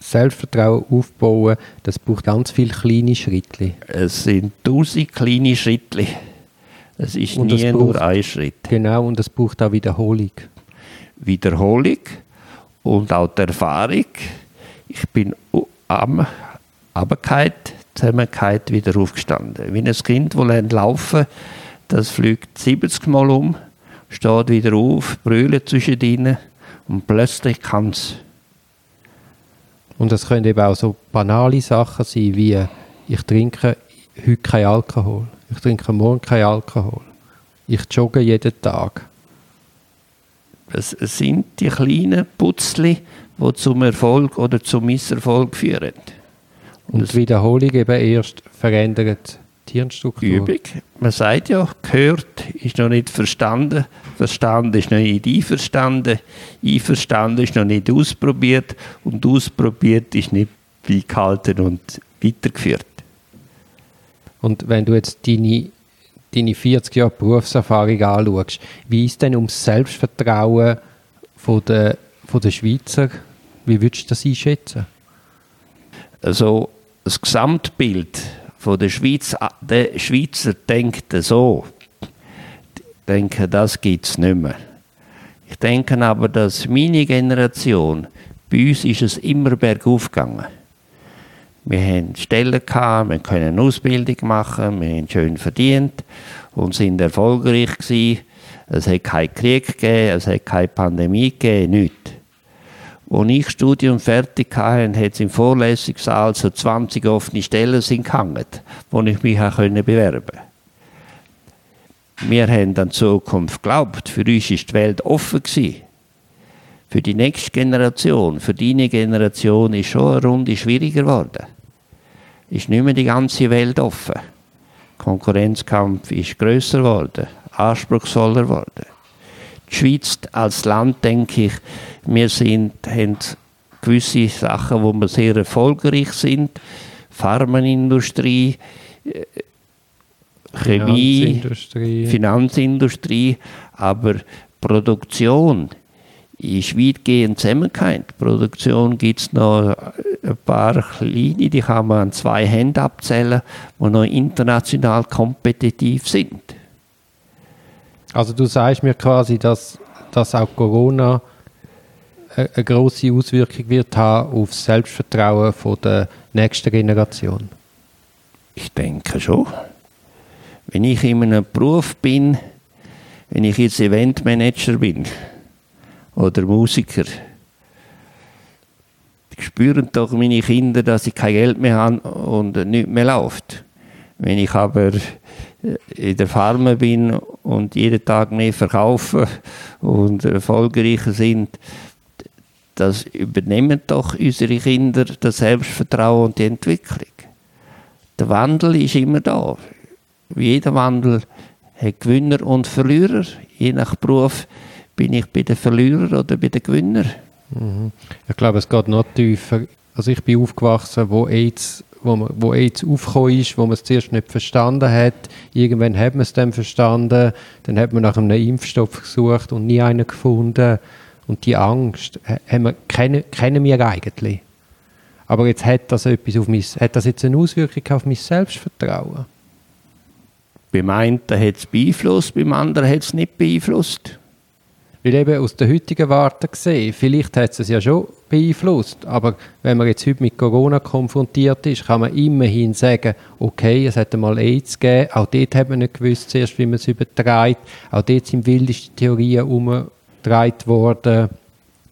A: Selbstvertrauen aufbauen, das braucht ganz viele kleine Schritte.
B: Es sind tausend kleine Schritte. Es ist
A: Und
B: nie
A: es
B: nur
A: braucht-
B: ein Schritt.
A: Genau, und es braucht auch Wiederholung.
B: Wiederholung und auch die Erfahrung. Ich bin am Abendkeit, Zusammenkeit wieder aufgestanden. Wie ein Kind, das lernt laufen, das fliegt 70 Mal um, steht wieder auf, brüllt zwischendrin und plötzlich kann es.
A: Und es können eben auch so banale Sachen sein, wie ich trinke heute kein Alkohol, ich trinke morgen kein Alkohol, ich jogge jeden Tag.
B: Es es sind die kleinen Putzli, die zum Erfolg oder zum Misserfolg führen.
A: Und die Wiederholung eben erst verändert die Hirnstruktur.
B: Übung. Man sagt ja, gehört ist noch nicht verstanden, verstanden ist noch nicht einverstanden, einverstanden ist noch nicht ausprobiert und ausprobiert ist nicht beigehalten und weitergeführt.
A: Und wenn du jetzt deine, deine 40 Jahre Berufserfahrung anschaust, wie ist denn ums Selbstvertrauen von der, von der Schweizer? Wie würdest du das einschätzen?
B: Also das Gesamtbild von der Schweiz, der Schweizer denkt so, denke, das gibt es nicht mehr. Ich denke aber, dass meine Generation, bei uns ist es immer bergauf gegangen. Wir haben Stellen gehabt, wir können Ausbildung machen, wir haben schön verdient und sind erfolgreich gewesen. Es hat keinen Krieg gegeben, es hat keine Pandemie gegeben, nichts. Als ich Studium fertig hatte, hat es im Vorlesungssaal so 20 offene Stellen sind gehangen, wo ich mich bewerben konnte. Wir haben an die Zukunft geglaubt. Für uns war die Welt offen. Gewesen. Für die nächste Generation, für deine Generation ist schon eine Runde schwieriger geworden. Ist nicht mehr die ganze Welt offen. Konkurrenzkampf ist größer geworden, anspruchsvoller geworden. Die Schweiz als Land, denke ich, wir sind, haben gewisse Sachen, wo wir sehr erfolgreich sind. Pharmaindustrie, äh, Chemie,
A: Finanzindustrie.
B: Finanzindustrie, aber Produktion ist weitgehend zusammengehängt. Produktion gibt es noch ein paar kleine, die kann man an zwei Händen abzählen, die noch international kompetitiv sind.
A: Also du sagst mir quasi, dass, dass auch Corona eine, eine große Auswirkung wird haben auf das Selbstvertrauen von der nächsten Generation.
B: Ich denke schon. Wenn ich in einem Beruf bin, wenn ich jetzt Eventmanager bin oder Musiker, spüren doch meine Kinder, dass ich kein Geld mehr habe und nichts mehr läuft. Wenn ich aber in der Farm bin und jeden Tag mehr verkaufe und erfolgreicher sind, das übernehmen doch unsere Kinder das Selbstvertrauen und die Entwicklung. Der Wandel ist immer da. Wie jeder Wandel hat Gewinner und Verlierer. Je nach Beruf bin ich bei den Verlierern oder bei den Gewinnern.
A: Mhm. Ich glaube, es geht noch tiefer. Also ich bin aufgewachsen, wo AIDS, wo, man, wo AIDS aufgekommen ist, wo man es zuerst nicht verstanden hat. Irgendwann hat man es dann verstanden. Dann hat man nach einem Impfstoff gesucht und nie einen gefunden. Und die Angst ha- haben wir, kennen, kennen wir eigentlich. Aber jetzt hat das, etwas auf mein, hat das jetzt eine Auswirkung auf mein Selbstvertrauen?
B: Beim einen hat es beeinflusst, beim anderen hat es nicht beeinflusst.
A: Weil eben aus der heutigen Warte gesehen, vielleicht hat es ja schon beeinflusst, aber wenn man jetzt heute mit Corona konfrontiert ist, kann man immerhin sagen, okay, es hat einmal AIDS gegeben, auch dort hat man nicht gewusst zuerst, wie man es überträgt, auch dort sind wildeste Theorien umgetragen worden.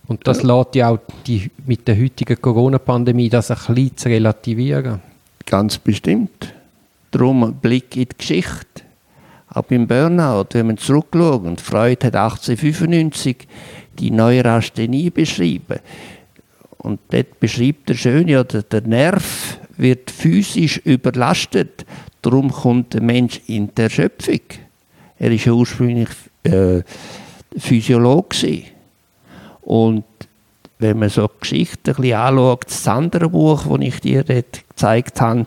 A: Und das lässt ja auch die, mit der heutigen Corona-Pandemie das ein bisschen zu relativieren.
B: Ganz bestimmt. Darum Blick in die Geschichte. Auch beim Burnout, wenn man zurückschaut, Freud hat 1895 die Neurasthenie beschrieben. Und dort beschreibt er schön, ja, der, Nerv wird physisch überlastet. Darum kommt der Mensch in die Erschöpfung. Er war ja ursprünglich äh, Physiologe. Und wenn man so Geschichten ein bisschen anschaut, das andere Buch, das ich dir dort gezeigt habe,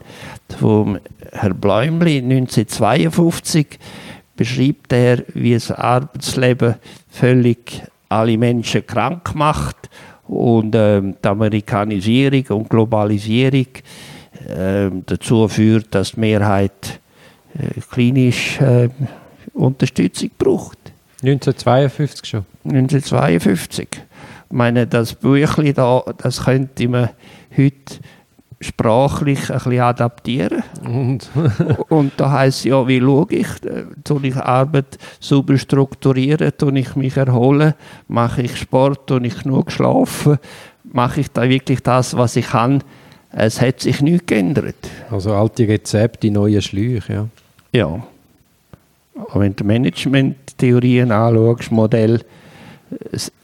B: vom Herr Bläumli 1952, beschreibt er, wie das Arbeitsleben völlig alle Menschen krank macht und ähm, die Amerikanisierung und Globalisierung ähm, dazu führt, dass die Mehrheit äh, klinisch äh, Unterstützung gebraucht.
A: 1952 schon.
B: 1952. Ich meine, das Büchlein da, das könnte man heute sprachlich ein bisschen adaptieren.
A: Und
B: Und da heisst ja, wie schaue ich? Äh, Tue ich Arbeit sauber strukturieren? Tue ich mich erholen? Mache ich Sport? Tue ich genug schlafen? Mache ich da wirklich das, was ich kann? Es hat sich nichts geändert.
A: also alte Rezepte, neue Schläuche, ja.
B: Ja. Aber wenn du Management-Theorien anschaust, Modell,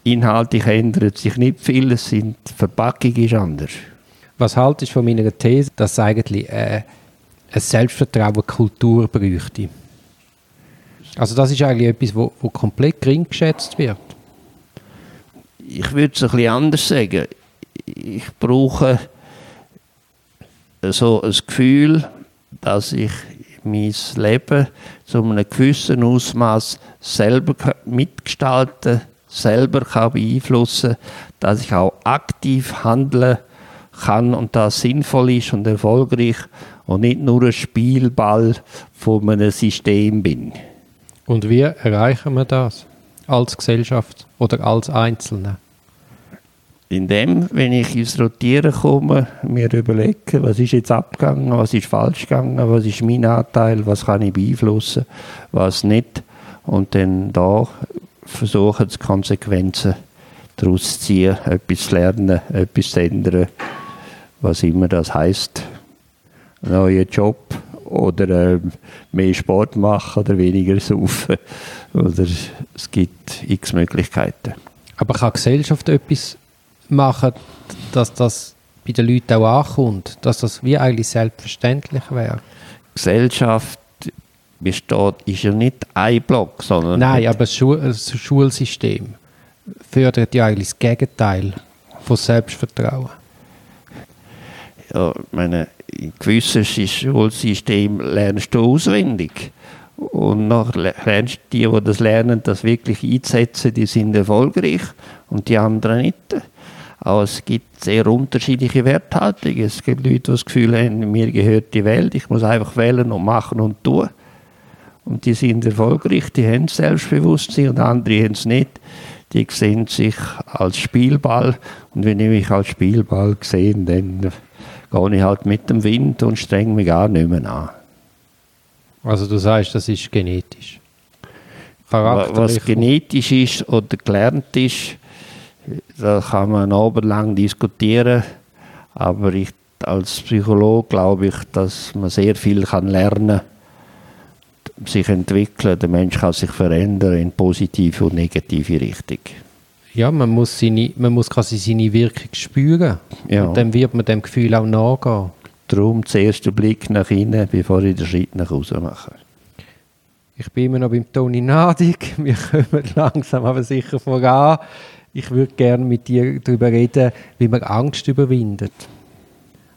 B: inhaltlich ändert sich nicht viel, es sind, die Verpackung ist anders.
A: Was haltest du von meiner These, dass es eigentlich äh, eine Selbstvertrauen-Kultur bräuchte? Also das ist eigentlich etwas, wo, wo komplett gering geschätzt wird.
B: ich würde es ein bisschen anders sagen. Ich brauche so ein Gefühl, dass ich mein Leben zu einem gewissen Ausmaß selber mitgestalten, selber kann beeinflussen, dass ich auch aktiv handeln kann und das sinnvoll ist und erfolgreich und nicht nur ein Spielball von einem System bin.
A: Und wie erreichen wir das? Als Gesellschaft oder als Einzelne?
B: Indem, wenn ich ins Rotieren komme, mir überlege, was ist jetzt abgegangen, was ist falsch gegangen, was ist mein Anteil, was kann ich beeinflussen, was nicht. Und dann da versuchen, die Konsequenzen daraus zu ziehen, etwas zu lernen, etwas zu ändern, was immer das heißt. Ein neuer Job oder ähm, mehr Sport machen oder weniger saufen. Oder es gibt x Möglichkeiten.
A: Aber kann die Gesellschaft etwas machen, dass das bei den Leuten auch ankommt? Dass das wie eigentlich selbstverständlich wäre?
B: Gesellschaft besteht, ist ja nicht ein Block, sondern
A: Nein, aber das, Schu das Schulsystem fördert ja eigentlich das Gegenteil von Selbstvertrauen.
B: ja, ich meine, in gewissen Schulsystemen lernst du auswendig. Und noch lernst du die, die das lernen, das wirklich einzusetzen, die sind erfolgreich und die anderen nicht. Aber es gibt sehr unterschiedliche Werthaltungen. Es gibt Leute, die das Gefühl haben, mir gehört die Welt, ich muss einfach wählen und machen und tun. Und die sind erfolgreich, die haben Selbstbewusstsein und andere haben es nicht. Die sehen sich als Spielball und wenn ich mich als Spielball sehe, dann gehe ich halt mit dem Wind und streng mich gar nicht mehr an.
A: Also du sagst, das ist genetisch.
B: Wa- Was genetisch ist oder gelernt ist, da kann man abendlang diskutieren. Aber ich als Psychologe glaube ich, dass man sehr viel kann lernen sich entwickeln. Der Mensch kann sich verändern in positive und negative Richtung.
A: Ja, man muss, seine, man muss quasi seine Wirkung spüren.
B: Ja.
A: Und dann wird man dem Gefühl auch nachgehen.
B: Darum zuerst der Blick nach innen, bevor ich den Schritt nach außen mache.
A: Ich bin immer noch beim Toni Nadig. Wir kommen langsam aber sicher voran. Ich würde gerne mit dir darüber reden, wie man Angst überwindet.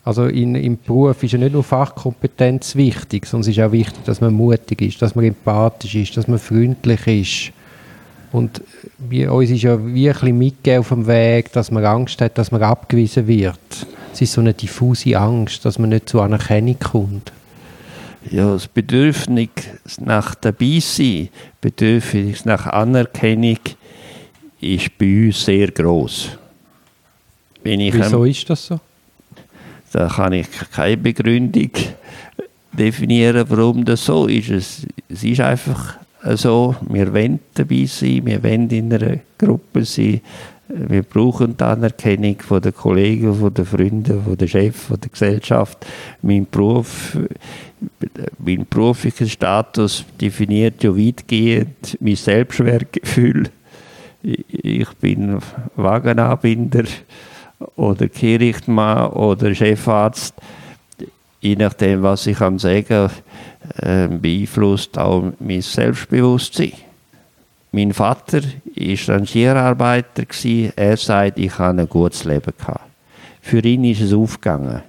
A: Also in, im Beruf ist ja nicht nur Fachkompetenz wichtig, sondern es ist auch wichtig, dass man mutig ist, dass man empathisch ist, dass man freundlich ist. Und wir, uns ist ja wie ein bisschen mitgegeben auf dem Weg, dass man Angst hat, dass man abgewiesen wird. Es ist so eine diffuse Angst, dass man nicht zu Anerkennung kommt.
B: Ja, das Bedürfnis nach dabei sein, Bedürfnis nach Anerkennung ist bei uns sehr groß.
A: Wieso ist das so?
B: Da kann ich keine Begründung definieren, warum das so ist. Es, es ist einfach so, wir wollen dabei sein, wir wollen in einer Gruppe sein, wir brauchen die Anerkennung von den Kollegen, von den Freunden, von den Chefs, von der Gesellschaft. Mein Beruf, mein beruflicher Status definiert ja weitgehend mein Selbstwertgefühl. Ich bin Wagenanbinder oder Kirchmann oder Chefarzt. Je nachdem, was ich kann sagen äh, beeinflusst auch mein Selbstbewusstsein. Mein Vater war Rangierarbeiter. Er sagt, ich habe ein gutes Leben gehabt. Für ihn ist es aufgegangen.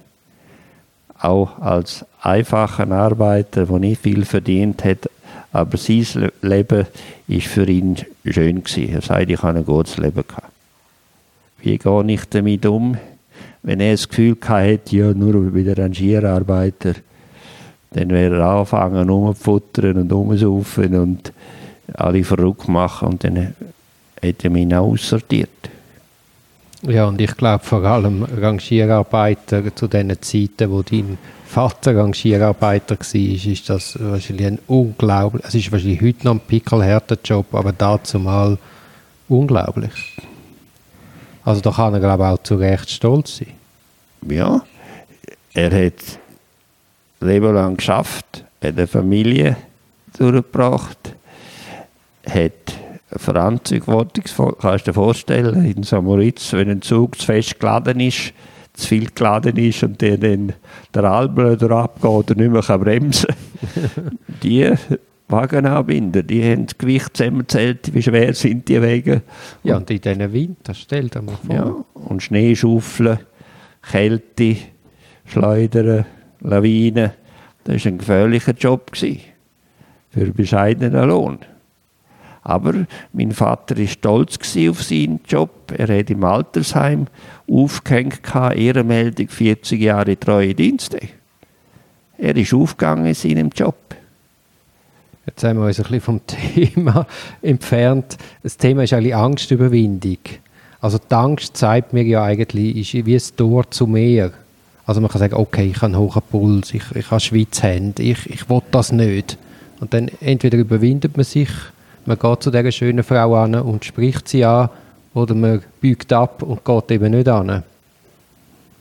B: Auch als einfacher Arbeiter, der nicht viel verdient hat, aber sein Le- Leben ist für ihn schön. Er sagt, ich habe ein gutes Leben gehabt. Wie gehe ich damit um, wenn er das Gefühl hatte, ja, nur bei der Rangierarbeiter dann wäre er anfangen, rumzufuttern und rumzusaufen und alle verrückt machen und dann hätte er mich auch aussortiert.
A: Ja, und ich glaube vor allem Rangierarbeiter zu den Zeiten, wo dein Vater Rangierarbeiter war, ist das wahrscheinlich ein unglaublich, es ist wahrscheinlich heute noch ein pickelhärter Job, aber dazu mal unglaublich. Also da kann er glaube ich auch zu Recht stolz sein.
B: Ja, er hat Leben lang geschafft, hat eine Familie durchgebracht, hat Verantwortung, kannst du dir vorstellen, in Samoritz, wenn ein Zug zu fest geladen ist, zu viel geladen ist und der dann der Alblöder abgeht oder nicht mehr bremsen kann. die Wagenanbinder, die haben das Gewicht zusammengezählt, wie schwer sind die Wege.
A: Ja, und in diesen Winter, stell dir mal vor. Ja,
B: und Schneeschaufeln, Kälte, Schleudern, Lawinen, das war ein gefährlicher Job gewesen, für bescheidenen Lohn. Aber mein Vater war stolz auf seinen Job. Er hat im Altersheim aufgehängt, Ehrenmeldung 40 Jahre treue Dienste. Er ist aufgegangen in seinem Job.
A: Jetzt haben wir uns ein bisschen vom Thema entfernt. Das Thema ist eigentlich Angstüberwindung. Also die Angst zeigt mir ja eigentlich, ist wie ein Tor zu mehr. Also man kann sagen, okay, ich habe einen hohen Puls, ich, ich habe Schwitzhände, ich, ich will das nicht. Und dann entweder überwindet man sich man geht zu dieser schönen Frau an und spricht sie an oder man biegt ab und geht eben nicht an.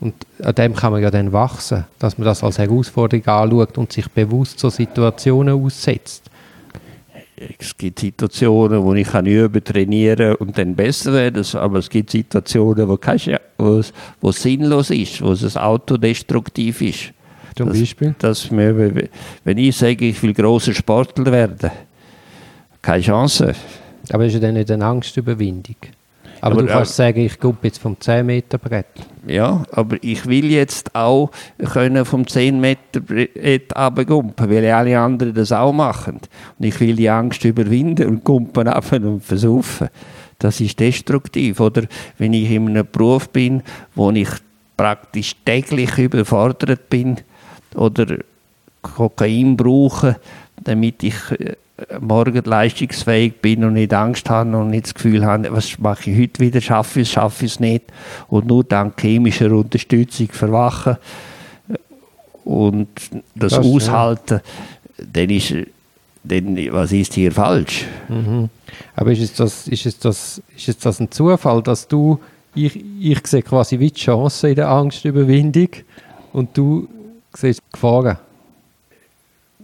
A: Und an dem kann man ja dann wachsen, dass man das als Herausforderung anschaut und sich bewusst so Situationen aussetzt.
B: Es gibt Situationen, wo ich kann üben, trainieren und dann besser werden, aber es gibt Situationen, wo, wo, es, wo es sinnlos ist, wo es autodestruktiv ist.
A: Zum dass, Beispiel?
B: Dass wir, wenn ich sage, ich will großer Sportler werden, keine Chance.
A: Aber ist ja dann nicht eine Angstüberwindung. Aber, aber du kannst äh, sagen, ich gehe jetzt vom 10 Meter Brett.
B: Ja, aber ich will jetzt auch können vom 10 Meter Brett runtergumpen, weil alle anderen das auch machen. Und ich will die Angst überwinden und gumpen ab und versuchen. Das ist destruktiv. Oder wenn ich in einem Beruf bin, wo ich praktisch täglich überfordert bin oder Kokain brauche, damit ich äh, morgen leistungsfähig bin und nicht Angst habe und nicht das Gefühl habe, was mache ich heute wieder, schaffe ich es, schaffe ich es nicht. Und nur dank chemischer Unterstützung verwachen und das, das Aushalten, ja. dann ist dann, was ist hier falsch?
A: Mhm. Aber ist es, das, ist, es das, ist es das ein Zufall, dass du, ich, ich sehe quasi wie die Chance in der Angstüberwindung und du siehst Gefahren?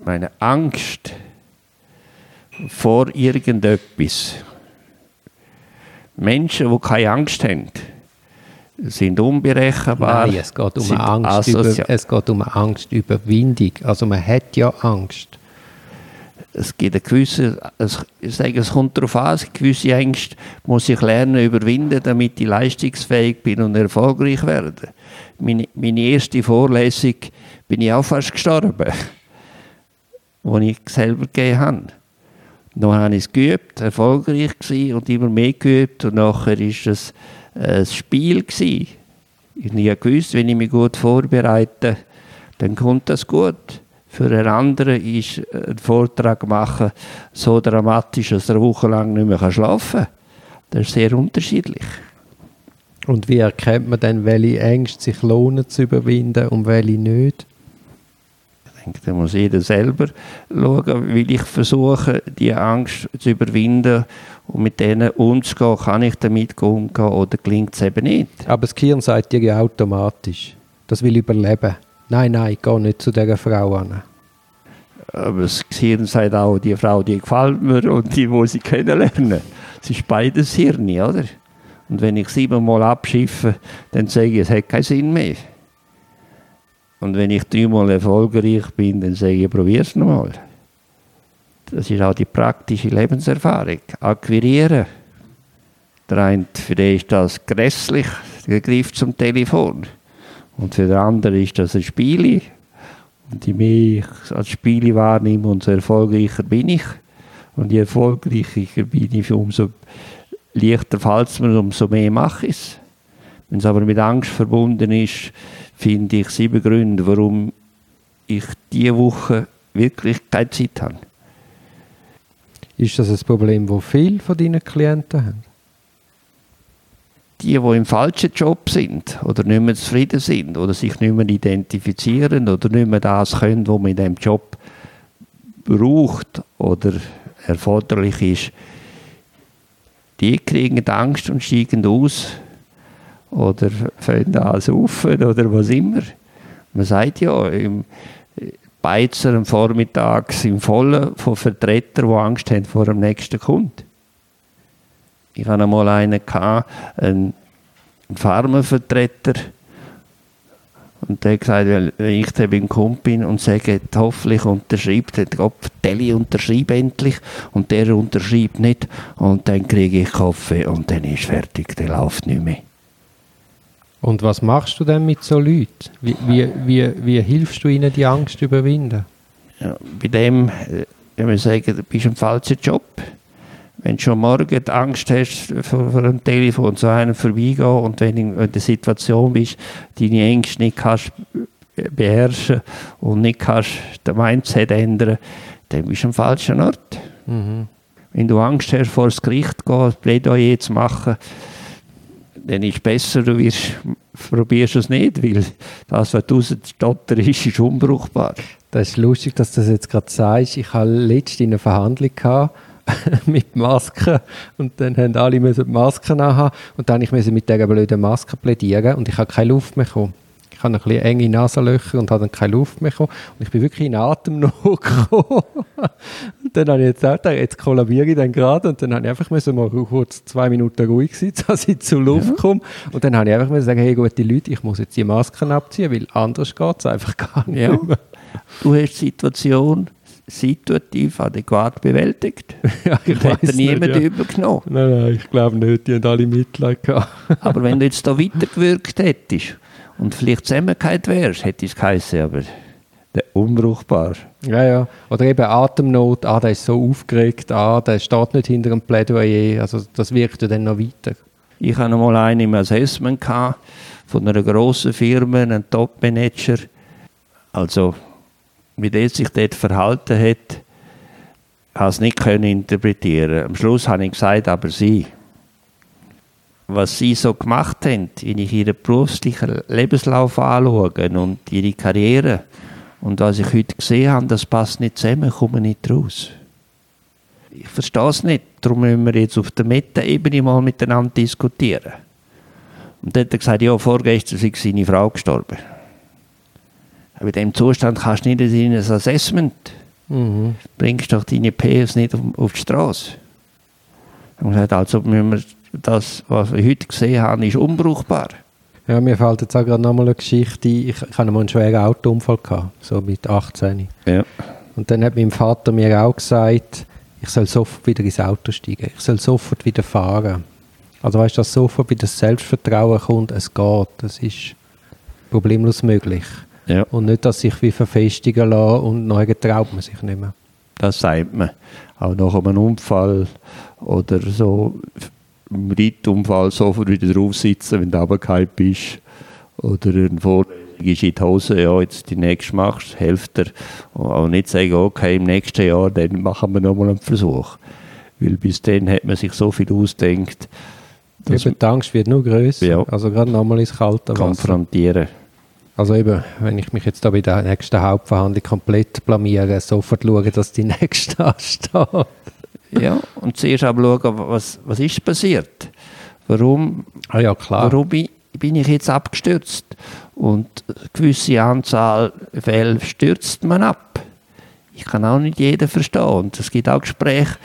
B: Meine Angst vor irgendetwas. Menschen, die keine Angst haben, sind unberechenbar.
A: Nein, es geht um, Angst über, es geht um Angstüberwindung. Also man hat ja Angst.
B: Es gibt eine gewisse, ich sage, es kommt darauf an, gewisse Ängste muss ich lernen überwinden, damit ich leistungsfähig bin und erfolgreich werde. Meine, meine erste Vorlesung bin ich auch fast gestorben, die ich selber gegeben habe. Dann habe ich es geübt, erfolgreich gewesen und immer mehr geübt und nachher war es ein Spiel gewesen. Ich gewusst, wenn ich mich gut vorbereite, dann kommt das gut. Für einen anderen ist ein Vortrag machen so dramatisch, dass er wochenlang nicht mehr schlafen kann. Das ist sehr unterschiedlich.
A: Und wie erkennt man dann, welche Ängste sich lohnen zu überwinden und welche nicht?
B: Denke, da muss jeder selber schauen, will ich versuche, die Angst zu überwinden und mit denen umzugehen, kann ich damit umgehen oder gelingt es eben nicht.
A: Aber das Gehirn sagt dir ja automatisch, das will überleben. Nein, nein, geh nicht zu dieser Frau an.
B: Aber das Gehirn sagt auch, die Frau, die gefällt mir und die muss ich kennenlernen. Es ist beides Hirn, oder? Und wenn ich siebenmal abschiffe, dann sage ich, es hat keinen Sinn mehr. Und wenn ich dreimal erfolgreich bin, dann sage ich, probier es nochmal. Das ist auch die praktische Lebenserfahrung. Akquirieren. Der eine, für den ist das grässlich, der Griff zum Telefon. Und für den anderen ist das ein Spiel. Und je mehr ich als Spiel wahrnehme, umso erfolgreicher bin ich. Und je erfolgreicher bin ich, umso leichter fällt es mir, umso mehr mache ich es. Wenn es aber mit Angst verbunden ist, finde ich sieben Gründe, warum ich diese Woche wirklich keine Zeit habe.
A: Ist das ein Problem, das viele von deinen Klienten haben?
B: Die, die im falschen Job sind oder nicht mehr zufrieden sind oder sich nicht mehr identifizieren oder nicht mehr das können, was man in diesem Job braucht oder erforderlich ist, die kriegen Angst und steigen aus oder fangen an zu oder was immer. Man sagt ja, im Beizer am Vormittag sind voll von Vertretern, die Angst haben vor dem nächsten Kunden. Ich hatte einmal einen, einen Pharmavertreter, und der hat gesagt, wenn ich dann beim Kumpel bin und sage, hoffentlich unterschreibt, dann Gott, Telly unterschreibt endlich und der unterschreibt nicht und dann kriege ich Kaffee und dann ist fertig, der läuft nicht mehr.
A: Und was machst du denn mit so Leuten? Wie, wie, wie, wie hilfst du ihnen, die Angst zu überwinden?
B: Ja, bei dem, äh, wenn wir sagen, du bist im falschen Job, wenn du schon morgen die Angst hast, vor, vor einem Telefon zu einem vorbeigehen und wenn du in der Situation bist, deine Ängste nicht kannst beherrschen und nicht kannst den Mindset ändern, dann bist du am falschen Ort. Mhm. Wenn du Angst hast, vor das Gericht zu gehen, Plädoyer zu machen, dann ist es besser, du wirst, probierst es nicht, weil das, was du rausstotter ist, ist unbrauchbar.
A: Das ist lustig, dass du das jetzt gerade sagst. Ich hatte letztens eine Verhandlung mit Masken und dann haben alle müssen Masken haben und dann ich musste mit dieser blöden Maske plädieren und ich habe keine Luft mehr bekommen. Ich habe ein bisschen enge Nasenlöcher und habe dann keine Luft mehr bekommen und ich bin wirklich in Atemnot gekommen. und dann habe ich jetzt auch gedacht, jetzt kollabiere ich dann gerade und dann habe ich einfach müssen mal kurz zwei Minuten ruhig sein, dass ich zur Luft ja. komme und dann habe ich einfach müssen sagen, hey gute Leute, ich muss jetzt die Masken abziehen, weil anders geht es einfach gar nicht ja. mehr.
B: Du hast die Situation situativ adäquat bewältigt.
A: ja, ich
B: hätte niemand ja. übergenommen.
A: Nein, nein, ich glaube nicht, die haben alle Mitleid gehabt.
B: aber wenn du jetzt da weitergewirkt hättest und vielleicht zusammengehört wärst, hätte es geheißen, aber der unbrauchbar.
A: Ja, ja. Oder eben Atemnot, ah, der ist so aufgeregt, ah, der steht nicht hinter einem Plädoyer, also das wirkt dann noch weiter.
B: Ich hatte mal einen im Assessment von einer grossen Firma, einen Top-Manager, also wie der sich dort verhalten hat, habe es nicht können interpretieren. Am Schluss habe ich gesagt, aber sie. Was sie so gemacht haben, wenn ich ihren beruflichen Lebenslauf anschaue und ihre Karriere und was ich heute gesehen habe, das passt nicht zusammen, komme nicht raus. Ich verstehe es nicht. Darum müssen wir jetzt auf der Meta-Ebene mal miteinander diskutieren. Und dann hat er gesagt, ja, vorgestern ist seine Frau gestorben. Aber in diesem Zustand kannst du nicht in ein Assessment. Mhm. Bringst doch deine PS nicht auf, auf die Straße. Und gesagt, also müssen wir das, was wir heute gesehen haben, ist unbrauchbar.
A: Ja, mir fällt jetzt auch gerade nochmal eine Geschichte ein. Ich, ich hatte mal einen schweren Autounfall, gehabt, so mit 18.
B: Ja.
A: Und dann hat mein Vater mir auch gesagt, ich soll sofort wieder ins Auto steigen. Ich soll sofort wieder fahren. Also weißt du, dass sofort wieder das Selbstvertrauen kommt, es geht. Das ist problemlos möglich.
B: Ja.
A: Und nicht, dass sich wie verfestigen lassen und nachher traut man sich nicht mehr.
B: Das sagt man. Auch nach einem Unfall oder so im Reitunfall sofort wieder drauf sitzen, wenn du runtergefallen bist. Oder ein Vorlesung ist in die Hose, ja, jetzt die nächste machst, hilft dir. Und auch nicht sagen, okay, im nächsten Jahr, dann machen wir nochmal einen Versuch. Weil bis dann hat man sich so viel ausdenkt.
A: Eben, die Angst wird nur größer. Ja. Also gerade nochmal ins kalte
B: Wasser. Konfrontieren.
A: Also eben, wenn ich mich jetzt da bei der nächsten Hauptverhandlung komplett blamiere, sofort schauen, dass die nächste ansteht.
B: ja, und zuerst aber schauen, was, was ist passiert? Warum,
A: ah ja, klar.
B: warum bin, bin ich jetzt abgestürzt? Und eine gewisse Anzahl Fälle stürzt man ab. Ich kann auch nicht jeden verstehen. Und es gibt auch Gespräche,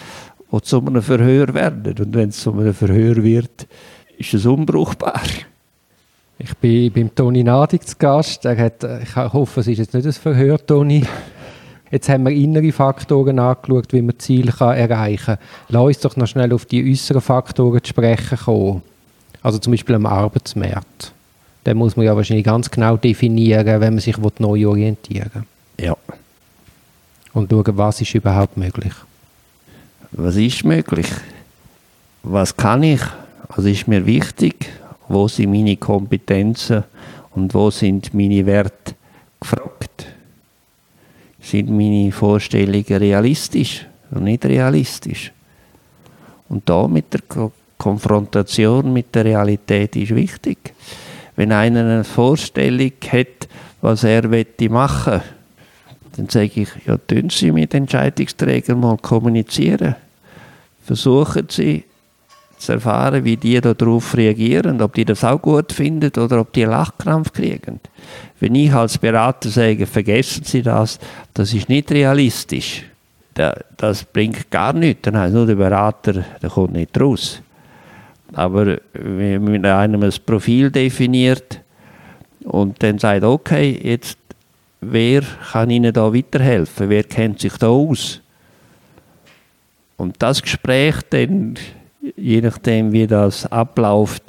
B: die zu einem Verhör werden. Und wenn es zu einem Verhör wird, ist es unbrauchbar.
A: Ich bin beim Toni Nadig zu Gast. Er hat, ich hoffe, es ist jetzt nicht ein Verhör, Toni. Jetzt haben wir innere Faktoren angeschaut, wie man Ziele kann erreichen kann. Lass uns doch noch schnell auf die äußeren Faktoren zu sprechen kommen. Also zum Beispiel am Arbeitsmarkt. Den muss man ja wahrscheinlich ganz genau definieren, wenn man sich neu orientieren
B: will. Ja.
A: Und schauen, was ist überhaupt möglich.
B: Was ist möglich? Was kann ich? Was ist mir wichtig? wo sind meine Kompetenzen und wo sind meine Werte gefragt. Sind meine Vorstellungen realistisch oder nicht realistisch? Und da mit der Ko Konfrontation mit der Realität ist wichtig. Wenn einer eine Vorstellung hat, was er machen möchte, dann sage ich, ja, tun Sie mit Entscheidungsträgern mal kommunizieren. Versuchen Sie zu erfahren, wie die darauf reagieren, ob die das auch gut finden oder ob die Lachkrampf kriegen. Wenn ich als Berater sage, vergessen Sie das, das ist nicht realistisch, das bringt gar nichts, dann heißt nur der Berater, der kommt nicht raus. Aber wenn man einem ein Profil definiert und dann sagt, okay, jetzt wer kann Ihnen da weiterhelfen, wer kennt sich da aus? Und das Gespräch dann, je nachdem wie das abläuft,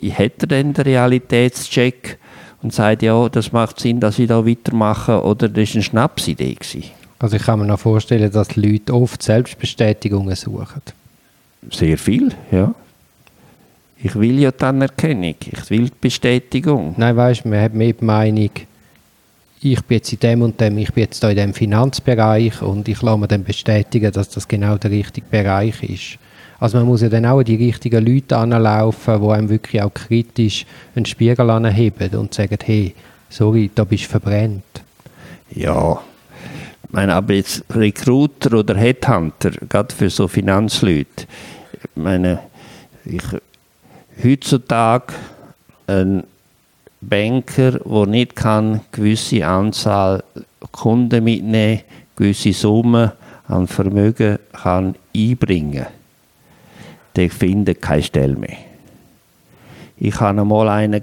B: hätte dann den Realitätscheck und sagt, ja, das macht Sinn, dass ich da weitermache oder das war eine Schnapsidee. Gewesen.
A: Also ich kann mir noch vorstellen, dass die Leute oft Selbstbestätigungen suchen.
B: Sehr viel, ja. Ich will ja die Anerkennung, ich will die Bestätigung.
A: Nein, weißt du, man hat mehr die Meinung, ich bin jetzt in dem und dem, ich bin jetzt da in dem Finanzbereich und ich lasse mir dann bestätigen, dass das genau der richtige Bereich ist. Also man muss ja dann auch die richtigen Leute anlaufen, die einem wirklich auch kritisch einen Spiegel anheben und sagen, hey, sorry, da bist du verbrennt.
B: Ja, ich meine, aber jetzt Recruiter oder Headhunter, gerade für so Finanzleute, ich meine, ich, heutzutage ein Banker, der nicht kann, gewisse Anzahl Kunden mitnehmen, gewisse Summen an Vermögen kann einbringen, der findet keine Stelle mehr. Ich hatte einmal einen,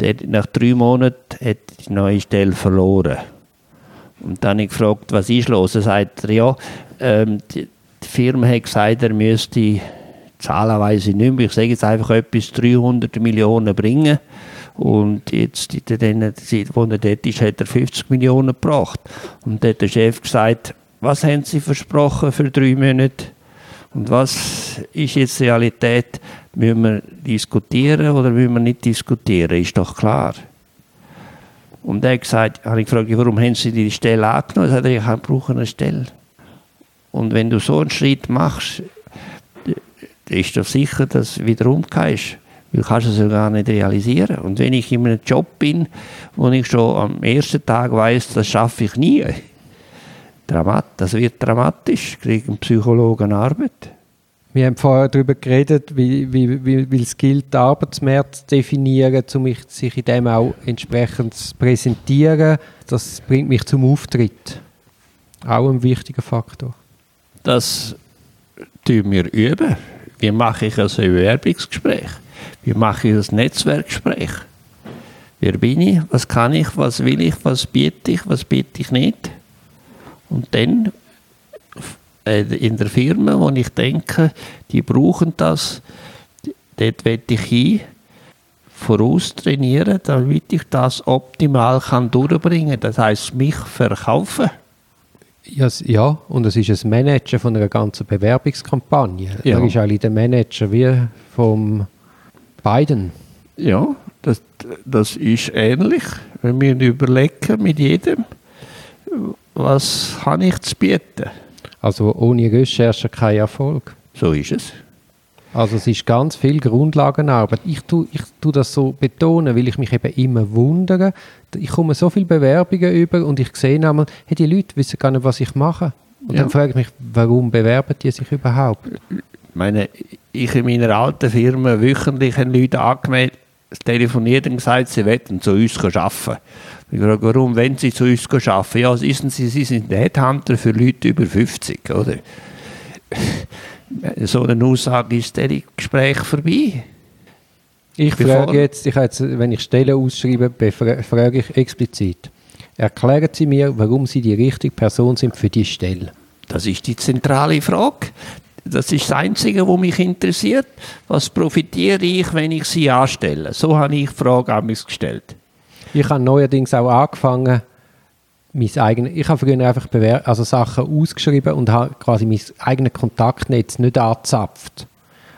B: der nach drei Monaten hat die neue Stelle verloren. Und dann habe ich gefragt, was ist los? Er sagt, ja, ähm, die, die Firma hat gesagt, er müsste zahlenweise nicht mehr, ich sage jetzt einfach etwas 300 Millionen bringen und jetzt in der Zeit, wo er dort ist, hat er 50 Millionen gebracht. Und dann hat der Chef gesagt, was haben Sie versprochen für drei Monate? Und was ist jetzt Realität? Müssen wir diskutieren oder müssen wir nicht diskutieren? Ist doch klar. Und er hat gesagt, habe ich gefragt, warum haben Sie die Stelle angenommen? Er hat gesagt, ich brauche eine Stelle. Und wenn du so einen Schritt machst, ist doch sicher, dass du wieder umgehst. Du kannst es ja gar nicht realisieren. Und wenn ich in einem Job bin, wo ich schon am ersten Tag weiß, das schaffe ich nie, das wird dramatisch, kriegen Psychologen Arbeit.
A: Wir haben vorher darüber geredet, wie, wie, wie, wie es gilt, den Arbeitsmarkt zu definieren, um sich in dem auch entsprechend zu präsentieren. Das bringt mich zum Auftritt. Auch ein wichtiger Faktor.
B: Das tun wir üben. Wie mache ich also ein Bewerbungsgespräch? Wie mache ich das Netzwerkgespräch? Wer bin ich? Was kann ich? Was will ich? Was biete ich? Was biete ich nicht? Und dann äh, in der Firma, wo ich denke, die brauchen das, dort werde ich hin, voraus trainieren, damit ich das optimal kann durchbringen kann. Das heißt, mich verkaufen.
A: Ja, und es ist ein Manager von einer ganzen Bewerbungskampagne. Ja. Er ist eigentlich der Manager wie vom Biden.
B: Ja, das, das ist ähnlich. Wenn wir überlegen mit jedem, was habe ich zu bieten.
A: Also ohne Recherche kein Erfolg.
B: So ist es.
A: Also es ist ganz viel Grundlagenarbeit. Ich tue, ich tue das so betonen, weil ich mich eben immer wundere. Ich komme so viele Bewerbungen über und ich sehe einmal, hey, die Leute wissen gar nicht, was ich mache. Und ja. dann frage ich mich, warum bewerben die sich überhaupt?
B: meine, ich in meiner alten Firma wöchentlich haben Leute angemeldet, telefoniert und gesagt, sie wollen zu uns arbeiten. Ich frage, warum wollen sie zu uns arbeiten? Ja, wissen Sie, Sie sind Headhunter für Leute über 50, oder? So eine Aussage ist das Gespräch vorbei.
A: Ich frage jetzt, ich jetzt, wenn ich Stellen ausschreibe, frage ich explizit. Erklären Sie mir, warum Sie die richtige Person sind für die Stelle.
B: Das ist die zentrale Frage. Das ist das Einzige, was mich interessiert. Was profitiere ich, wenn ich sie anstelle? So habe ich die Frage an mich gestellt.
A: Ich habe neuerdings auch angefangen, mein eigenes, ich habe früher einfach Bewer also Sachen ausgeschrieben und habe quasi mein eigenes Kontaktnetz nicht angezapft.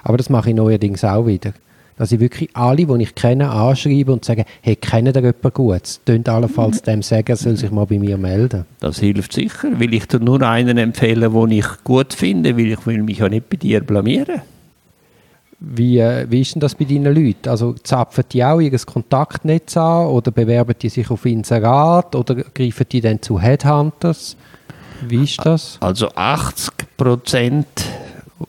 A: Aber das mache ich neuerdings auch wieder. dass ich wirklich alle, die ich kenne, anschreibe und sage, hey, kennt ihr jemanden gut? Tönt allenfalls dem sagen, er soll sich mal bei mir melden.
B: Das hilft sicher, weil ich dir nur einen empfehlen, den ich gut finde, weil ich will mich ja nicht bei dir blamieren.
A: Wie, äh, wie ist denn das bei deinen Leuten? Also zapfen die auch ihr Kontaktnetz an oder bewerben die sich auf Inserat oder greifen die dann zu Headhunters? Wie ist das?
B: Also 80 Prozent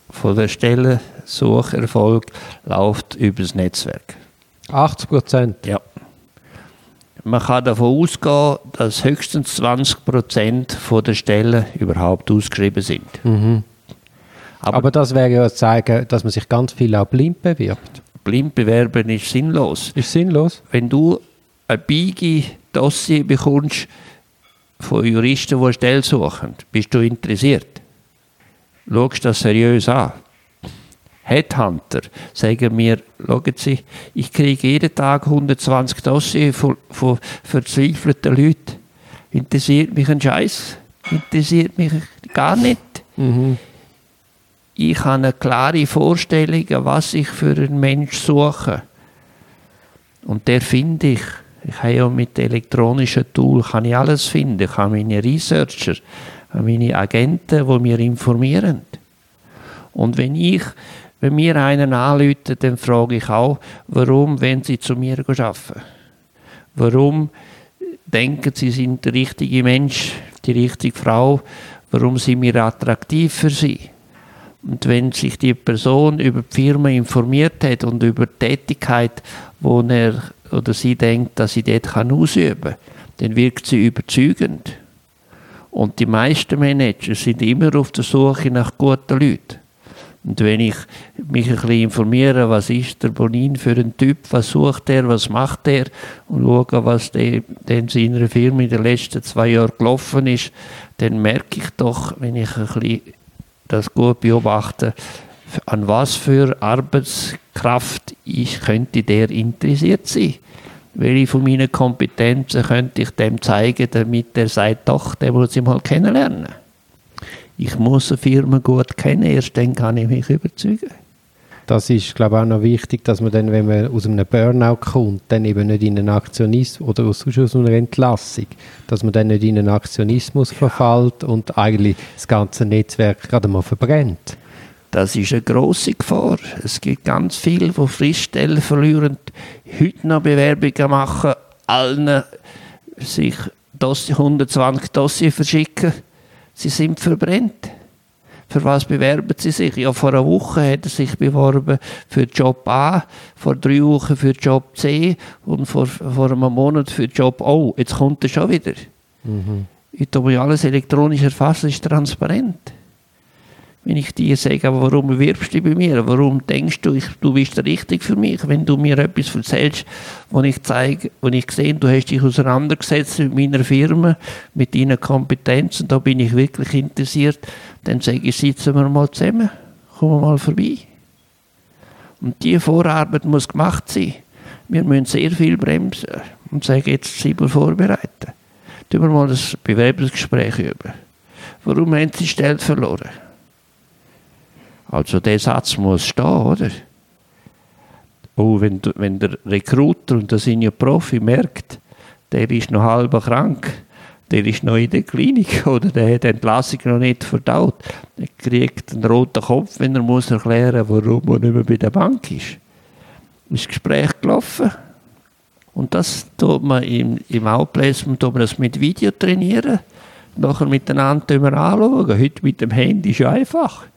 B: von der Stellensucherfolg läuft über das Netzwerk.
A: 80 Prozent?
B: Ja. Man kann davon ausgehen, dass höchstens 20 Prozent der Stellen überhaupt ausgeschrieben sind.
A: Mhm. Aber, Aber, das wäre ja zeigen, dass man sich ganz viel auch blind bewirbt.
B: Blind bewerben ist sinnlos.
A: Ist sinnlos?
B: Wenn du ein biege Dossier bekommst von Juristen, die eine Stelle suchen, bist du interessiert. Schaust das seriös an. Headhunter sagen mir, schauen Sie, ich kriege jeden Tag 120 Dossiers von, von verzweifelten Leuten. Interessiert mich ein Scheiß? Interessiert mich gar nicht. Mhm ich habe eine klare Vorstellung, was ich für einen Mensch suche. Und der finde ich. Ich habe ja mit elektronischen Tools kann ich alles finden. Ich habe meine Researcher, meine Agenten, die mir informieren. Und wenn ich, wenn mir einen anruft, dann frage ich auch, warum wenn sie zu mir arbeiten? Warum denken sie, sind der richtige Mensch, die richtige Frau? Warum sind wir attraktiv für sie? Und wenn sich die Person über die Firma informiert hat und über die Tätigkeit, wo er oder sie denkt, dass sie dort kann ausüben kann, dann wirkt sie überzeugend. Und die meisten Manager sind immer auf der Suche nach guten Leuten. Und wenn ich mich ein bisschen informiere, was ist der Bonin für ein Typ, was sucht er, was macht er und schaue, was der, in seiner Firma in den letzten zwei Jahren gelaufen ist, dann merke ich doch, wenn ich ein bisschen das gut beobachten, an was für Arbeitskraft ich könnte der interessiert sein. Welche von meinen Kompetenzen könnte ich dem zeigen, damit er sagt, doch, der muss ich mal kennenlernen. Ich muss eine Firma gut kennen, erst dann kann ich mich überzeugen.
A: Das ist, glaube ich, auch noch wichtig, dass man dann, wenn man aus einem Burnout kommt, dann eben nicht in einen Aktionismus oder aus, aus einer Entlassung, dass man dann nicht in einen Aktionismus ja. verfällt und eigentlich das ganze Netzwerk gerade mal verbrennt.
B: Das ist eine große Gefahr. Es gibt ganz viele, die Friststellen verlieren, heute noch Bewerbungen machen, allen sich 120 Dossier verschicken. Sie sind verbrennt. Für was bewerben Sie sich? Ja, vor einer Woche hat er sich beworben für Job A, vor drei Wochen für Job C und vor, vor einem Monat für Job O. Jetzt kommt er schon wieder. Mhm. Ich tue alles elektronisch erfassen, ist transparent. Wenn ich dir sage, aber warum bewirbst du bei mir? Warum denkst du, ich, du bist richtig für mich? Wenn du mir etwas erzählst, wo ich zeige, wo ich sehe, du hast dich auseinandergesetzt mit meiner Firma, mit deinen Kompetenzen, da bin ich wirklich interessiert, dann sage ich, sitzen wir mal zusammen, kommen wir mal vorbei. Und diese Vorarbeit muss gemacht sein. Wir müssen sehr viel bremsen und sagen, jetzt sind wir vorbereitet. Tun wir mal das Bewerbungsgespräch über. Warum haben Sie Stelle verloren? Also der Satz muss stehen, oder? Oh, wenn, wenn der Recruiter, und das sind Profi, merkt, der ist noch halb krank, der ist noch in der Klinik oder der hat die Entlassung noch nicht verdaut, der kriegt einen roten Kopf, wenn er muss erklären warum er nicht mehr bei der Bank ist. Ist das Gespräch gelaufen. Und das tut man im, im Outplacement tut man das mit Video trainieren, nachher miteinander anschauen. Heute mit dem Handy ist einfach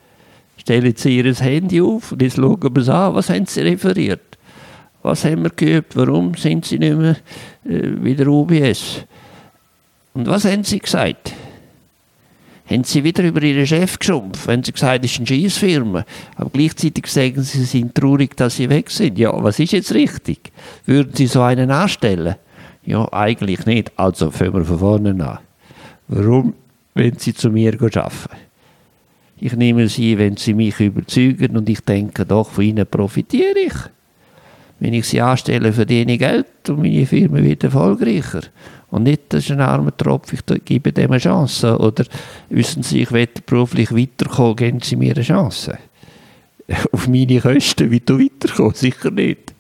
B: stellen Sie Ihr Handy auf und jetzt schauen wir es an, was haben Sie referiert? Was haben wir geübt? Warum sind Sie nicht mehr äh, wie der UBS? Und was haben Sie gesagt? Haben Sie wieder über Ihren Chef geschumpft? Wenn Sie gesagt es ist eine Scheissfirma, aber gleichzeitig sagen Sie, Sie sind traurig, dass Sie weg sind. Ja, was ist jetzt richtig? Würden Sie so einen anstellen? Ja, eigentlich nicht. Also fangen wir von vorne an. Warum, wenn Sie zu mir arbeiten? Ich nehme sie, wenn sie mich überzeugen und ich denke, doch, von ihnen profitiere ich. Wenn ich sie anstelle, verdiene ich Geld und meine Firma wird erfolgreicher. Und nicht, das ist ein armer Tropf, ich gebe dem eine Chance. Oder wissen Sie, ich will beruflich weiterkommen, geben Sie mir eine Chance. auf meine Kosten weiter weiterkommen, sicher nicht.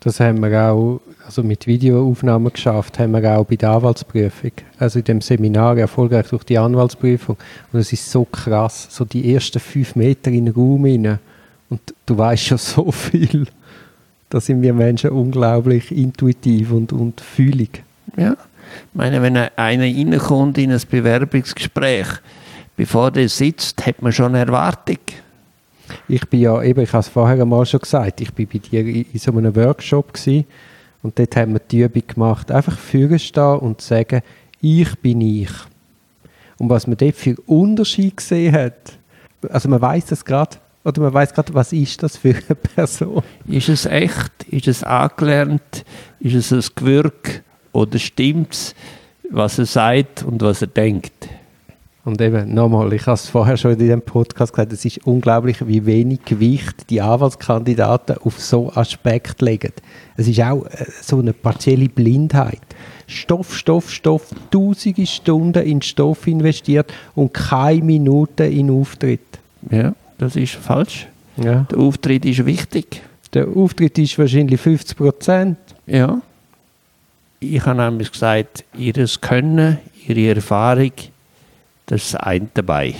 A: Das haben wir auch also mit Videoaufnahmen geschafft, haben wir auch bei der Anwaltsprüfung. Also in dem Seminar erfolgreich durch die Anwaltsprüfung. Und es ist so krass, so die ersten fünf Meter in den Raum rein. Und du weißt schon so viel. Da sind wir Menschen unglaublich intuitiv und, und fühlig.
B: Ja. Ich meine, wenn einer reinkommt in ein Bewerbungsgespräch, bevor der sitzt, hat man schon eine Erwartung.
A: Ich bin ja, eben, ich habe es vorher einmal schon gesagt, ich bin bei dir in, in so einem Workshop gewesen, und dort haben wir die Übung gemacht, einfach stehen und sagen, ich bin ich. Und was man dort für Unterschied gesehen hat, also man weiß das gerade, oder man weiß gerade, was ist das für eine Person?
B: Ist es echt? Ist es angelernt? Ist es ein Gewürg? Oder stimmt es, was er sagt und was er denkt?
A: Und eben, nochmal, ich habe es vorher schon in diesem Podcast gesagt, es ist unglaublich, wie wenig Gewicht die Anwaltskandidaten auf so Aspekt legen. Es ist auch äh, so eine partielle Blindheit. Stoff, Stoff, Stoff, tausende Stunden in Stoff investiert und keine Minute in Auftritt.
B: Ja, das ist falsch. Ja. Der Auftritt ist wichtig.
A: Der Auftritt ist wahrscheinlich 50 Prozent.
B: Ja. Ich habe nämlich gesagt, ihr Können, ihre Erfahrung, das ist eine dabei.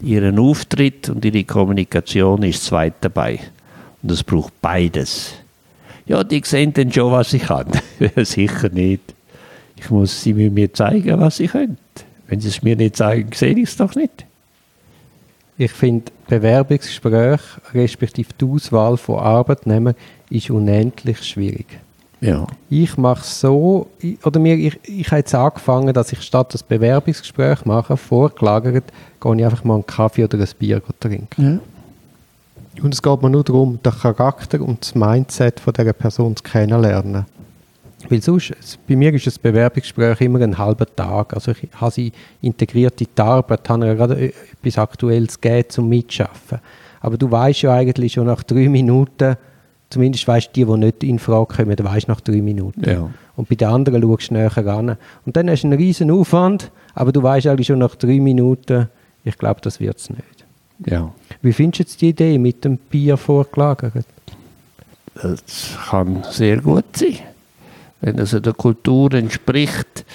B: Ihren Auftritt und ihre Kommunikation ist das zweite dabei. Und es braucht beides. Ja, die sehen dann schon, was ich kann. Sicher nicht. Ich muss sie mir zeigen, was sie können. Wenn sie es mir nicht zeigen, sehe ich es doch nicht.
A: Ich finde, Bewerbungsgespräch respektive die Auswahl von Arbeitnehmern ist unendlich schwierig.
B: Ja.
A: Ich mache so, oder mir, ich, ich habe jetzt angefangen, dass ich statt das Bewerbungsgespräch mache, vorgelagert, gehe ich einfach mal einen Kaffee oder ein Bier trinken. Ja. Und es geht mir nur darum, den Charakter und das Mindset von dieser Person zu kennenlernen. Weil sonst, bei mir ist das Bewerbungsgespräch immer ein halber Tag. Also ich habe sie integriert in die Arbeit, habe ja gerade etwas Aktuelles gegeben zum Mitschaffen. Aber du weißt ja eigentlich schon nach drei Minuten, Zumindest weißt du, die, die nicht in Frage kommen, weißt nach drei Minuten.
B: Ja.
A: Und bei den anderen schaust du näher ran. Und dann hast du einen riesen Aufwand, aber du weißt eigentlich schon nach drei Minuten, ich glaube, das wird es nicht.
B: Ja.
A: Wie findest du jetzt die Idee mit dem Bier vorgelagert?
B: Das kann sehr gut sein. Wenn es der Kultur entspricht,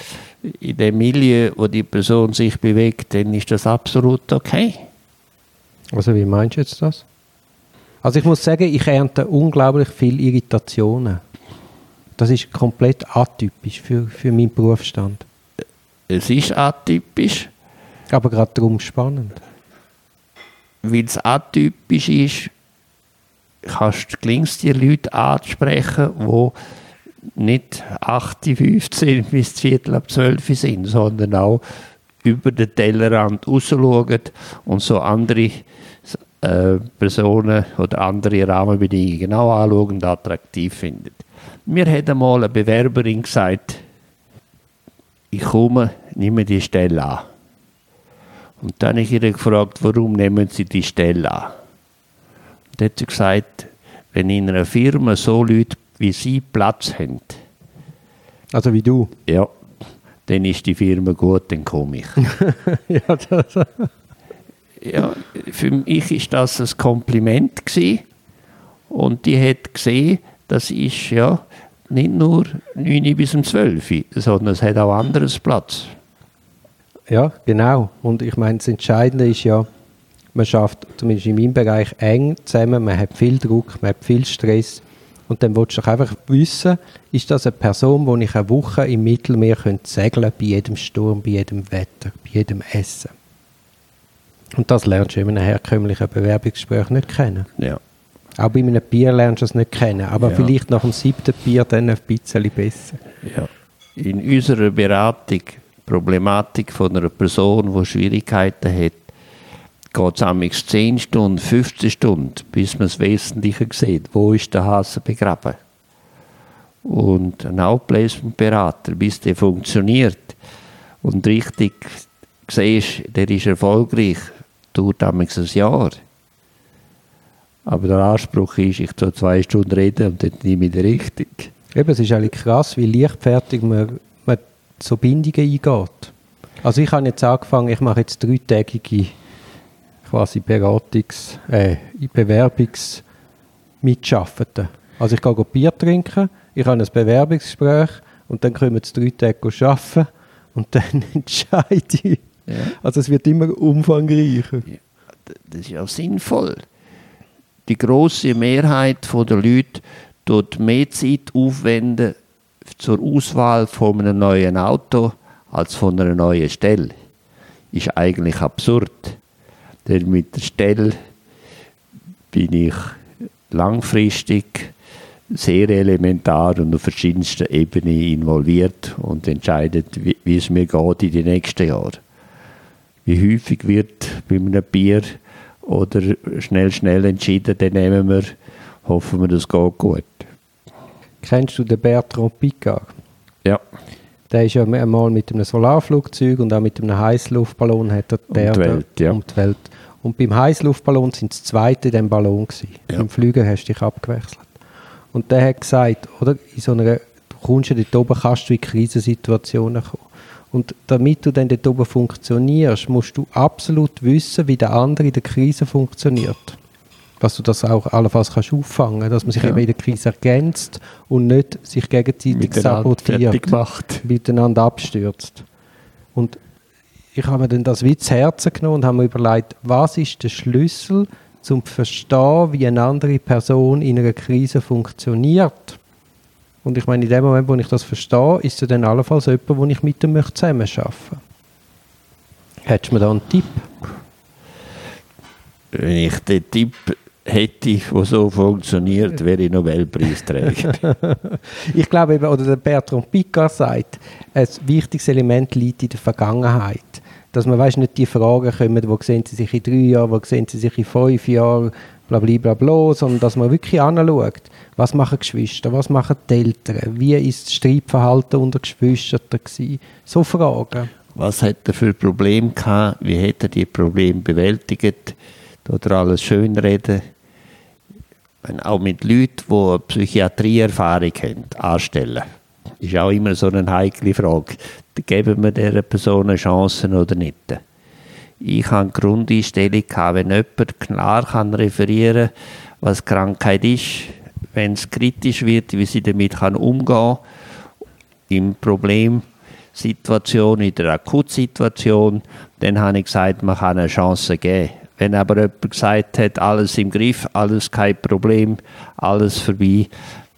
B: in dem Milieu, wo die Person sich bewegt, dann ist das absolut okay.
A: Also wie meinst du jetzt das? Also ich muss sagen, ich ernte unglaublich viele Irritationen. Das ist komplett atypisch für, für meinen Berufsstand.
B: Es ist atypisch.
A: Aber gerade darum spannend.
B: Weil es atypisch ist, kannst, es dir Leute anzusprechen, die nicht 8, 15 bis Viertel ab 12 sind, sondern auch über den Tellerrand rausschauen und so andere Personen oder andere Rahmenbedingungen genau anschauen und attraktiv findet. Mir hat einmal eine Bewerberin gesagt, ich komme, nehme die Stelle an. Und dann habe ich ihr gefragt, warum nehmen Sie die Stelle an? Und dann hat sie gesagt, wenn in einer Firma so Leute wie Sie Platz haben,
A: also wie du?
B: Ja, dann ist die Firma gut, dann komme ich. ja, das ja, für mich ist das ein Kompliment gewesen. und die hat gesehen, das ist ja nicht nur 9 bis um 12, sondern es hat auch anderes Platz.
A: Ja, genau. Und ich meine, das Entscheidende ist ja, man schafft, zumindest in meinem Bereich, eng zusammen, man hat viel Druck, man hat viel Stress. Und dann willst du einfach wissen, ist das eine Person, die ich eine Woche im Mittelmeer segeln könnte, bei jedem Sturm, bei jedem Wetter, bei jedem Essen. Und das lernst du in einem herkömmlichen Bewerbungsgespräch nicht kennen.
B: Ja.
A: Auch bei einem Bier lernst du es nicht kennen, aber ja. vielleicht nach dem siebten Bier dann ein bisschen besser.
B: Ja. In unserer Beratung, Problematik von einer Person, die Schwierigkeiten hat, geht es 10 Stunden, 15 Stunden, bis man das Wesentliche sieht. Wo ist der Hase begraben? Und ein Outplacement-Berater, bis der funktioniert und richtig siehst, der ist erfolgreich, dauert damals ein Jahr. Aber der Anspruch ist, ich soll zwei Stunden reden und dann nehme ich richtig.
A: Eben, es ist eigentlich krass, wie leichtfertig man, man so Bindungen eingeht. Also ich habe jetzt angefangen, ich mache jetzt dreitägige quasi Beratungs-, äh, Bewerbungs- Mitschaffenden. Also ich gehe Bier trinken, ich habe ein Bewerbungsgespräch und dann kommen sie drei Tage arbeiten und dann entscheide ich.
B: Ja.
A: Also es wird immer umfangreicher.
B: Das ist auch sinnvoll. Die große Mehrheit der Leute tut mehr Zeit aufwenden zur Auswahl von einem neuen Auto als von einer neuen Stelle. Ist eigentlich absurd. Denn mit der Stelle bin ich langfristig sehr elementar und auf verschiedensten Ebenen involviert und entscheidet, wie, wie es mir geht in den nächsten Jahren. Wie häufig wird bei einem Bier oder schnell, schnell entschieden, dann nehmen wir, hoffen wir, das geht gut.
A: Kennst du den Bertrand Piccard?
B: Ja.
A: Der ist ja einmal mit einem Solarflugzeug und auch mit einem Heißluftballon hat er die
B: Um die Welt, ja.
A: um die Welt. Und beim Heißluftballon sind es zweite in dem Ballon gewesen.
B: Ja.
A: Beim Flügen hast du dich abgewechselt. Und der hat gesagt, oder, in so einer, du kommst ja dort oben, kannst du in Krisensituationen kommen. Und damit du dann dort oben funktionierst, musst du absolut wissen, wie der andere in der Krise funktioniert. Dass du das auch allenfalls kannst auffangen, dass man sich
B: Ja.
A: eben in der Krise ergänzt und nicht sich gegenseitig sabotiert
B: macht.
A: miteinander abstürzt. Und ich habe mir dann das wie zu Herzen genommen und habe mir überlegt, was ist der Schlüssel, zum zu verstehen, wie eine andere Person in einer Krise funktioniert. Und ich meine, in dem Moment, wo ich das verstehe, ist es dann allenfalls jemand, wo ich mit dem zusammenarbeiten möchte. Hättest du mir da einen Tipp?
B: Wenn ich den Tipp hätte, der so funktioniert, wäre ich Nobelpreisträger.
A: Ich glaube eben, oder der Bertrand Piccard sagt, ein wichtiges Element liegt in der Vergangenheit. Dass man weißt, nicht die Fragen kommen, wo sehen Sie sich in drei Jahren, wo sehen Sie sich in fünf Jahren, bla bla bla bla, sondern dass man wirklich anschaut, was machen Geschwister, was machen die Eltern, wie ist das Streitverhalten unter Geschwistern gewesen. So Fragen.
B: Was hat er für Probleme gehabt? Wie hat er die Probleme bewältigt? Oder alles schönreden? Auch mit Leuten, die Psychiatrieerfahrung haben, anstellen. Ist auch immer so eine heikle Frage. Geben wir dieser Person eine Chance oder nicht? Ich habe eine Grundeinstellung gehabt, wenn jemand klar kann referieren was die Krankheit ist, wenn es kritisch wird, wie sie damit kann umgehen im Problemsituation, in der Akutsituation, dann habe ich gesagt, man kann eine Chance geben. Wenn aber jemand gesagt hat, alles im Griff, alles kein Problem, alles vorbei,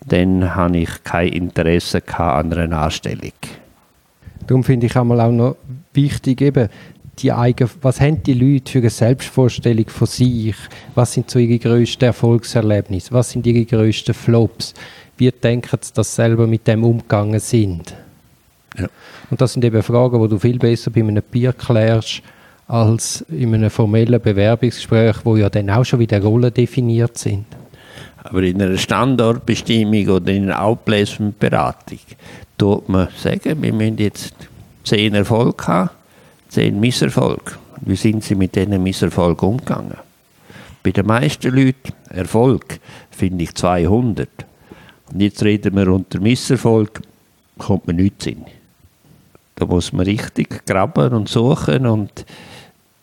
B: dann habe ich kein Interesse an einer Anstellung.
A: Darum finde ich einmal auch noch wichtig, eben, die eigen, was haben die Leute für eine Selbstvorstellung von sich? Was sind so ihre grössten Erfolgserlebnisse? Was sind ihre grössten Flops? Wie denken sie, dass sie selber mit dem umgegangen sind?
B: Ja.
A: Und das sind eben Fragen, die du viel besser bei einem Bier klärst, als in einem formellen Bewerbungsgespräch, wo ja dann auch schon wieder Rollen definiert sind.
B: Aber in einer Standortbestimmung oder in einer Outplacement-Beratung tut man sagen, wir müssen jetzt zehn Erfolge haben, zehn Misserfolge. Wie sind sie mit diesen Misserfolgen umgegangen? Bei den meisten Leuten Erfolg finde ich 200. Und jetzt reden wir unter Misserfolg, kommt mir nichts in. Da muss man richtig graben und suchen und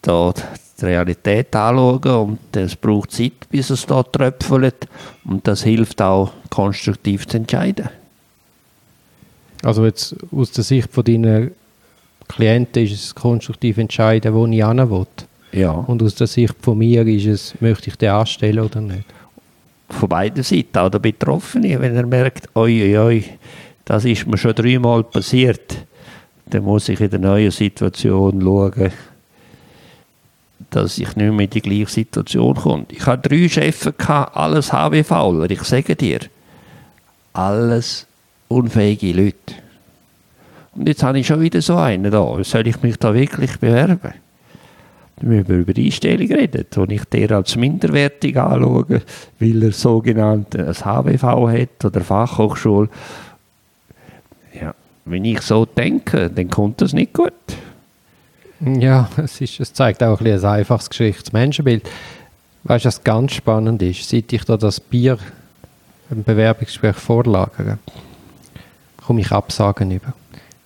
B: da die Realität anschauen und es braucht Zeit, bis es da tröpfelt und das hilft auch, konstruktiv zu entscheiden.
A: Also jetzt aus der Sicht von deinen Klienten ist es konstruktiv entscheiden, wo ich hin will.
B: Ja,
A: Und aus der Sicht von mir ist es, möchte ich den anstellen oder nicht?
B: von beiden Seiten, auch der Betroffene, wenn er merkt, oi, oi, oi, das ist mir schon dreimal passiert, dann muss ich in der neuen Situation schauen, dass ich nicht mehr in die gleiche Situation komme. Ich hatte drei Chefs, alles HWVler, ich sage dir, alles unfähige Leute. Und jetzt habe ich schon wieder so einen da. Soll ich mich da wirklich bewerben? Müssen wir über Einstellung reden, wo ich der als minderwertig anschaue, weil er sogenannt ein HWV hat oder Fachhochschule. Ja, wenn ich so denke, dann kommt das nicht gut.
A: Ja, es, ist, es zeigt auch ein, ein einfaches Geschichtsmenschenbild. Weißt du, was ganz spannend ist? Seit ich da das Bier im Bewerbungsgespräch vorlagere, komme ich Absagen über.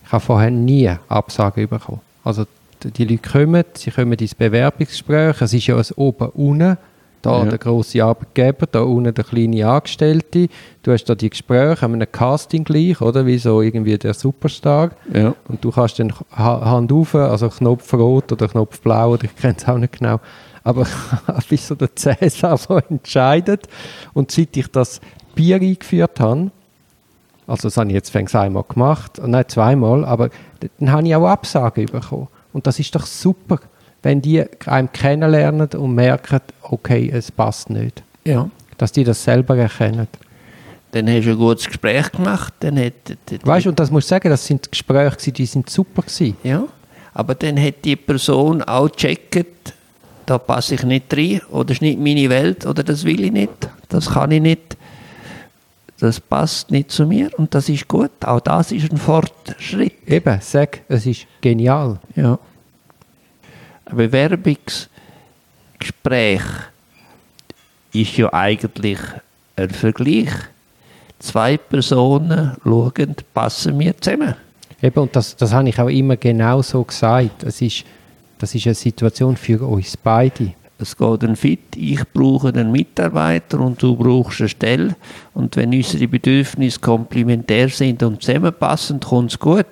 A: Ich habe vorher nie Absagen bekommen. Also die Leute kommen, sie kommen ins Bewerbungsgespräch, es ist ja ein Oben-Unten, da
B: Ja.
A: der grosse Arbeitgeber, da unten der kleine Angestellte, du hast da die Gespräche, an einem Casting gleich, oder, wie so irgendwie der Superstar.
B: Ja.
A: Und du kannst dann Ha- Hand auf, also Knopf rot oder Knopf blau, oder ich kenne es auch nicht genau. Aber wie so der Cäsar so entscheidet. Und seit ich das Bier eingeführt habe, also das habe ich jetzt fängs einmal gemacht, nein, zweimal, aber dann habe ich auch Absagen bekommen. Und das ist doch super, wenn die einem kennenlernen und merken, okay, es passt nicht.
B: ja.
A: Dass die das selber erkennen.
B: Dann hast du ein gutes Gespräch gemacht, dann hat,
A: Weißt du, und das muss ich sagen, das sind Gespräche, gewesen, die sind super gewesen.
B: Ja, aber dann hat die Person auch gecheckt, da passe ich nicht rein, oder das ist nicht meine Welt, oder das will ich nicht, das kann ich nicht, das passt nicht zu mir und das ist gut. Auch das ist ein Fortschritt.
A: Eben, sag, es ist genial.
B: Ja. Ein Bewerbungsgespräch ist ja eigentlich ein Vergleich. Zwei Personen schauen, passen wir zusammen.
A: Eben, und das, das habe ich auch immer genau so gesagt. Es ist, das ist eine Situation für uns beide.
B: Es geht ein Fit, ich brauche einen Mitarbeiter und du brauchst eine Stelle. Und wenn unsere Bedürfnisse komplementär sind und zusammenpassen, kommt es gut.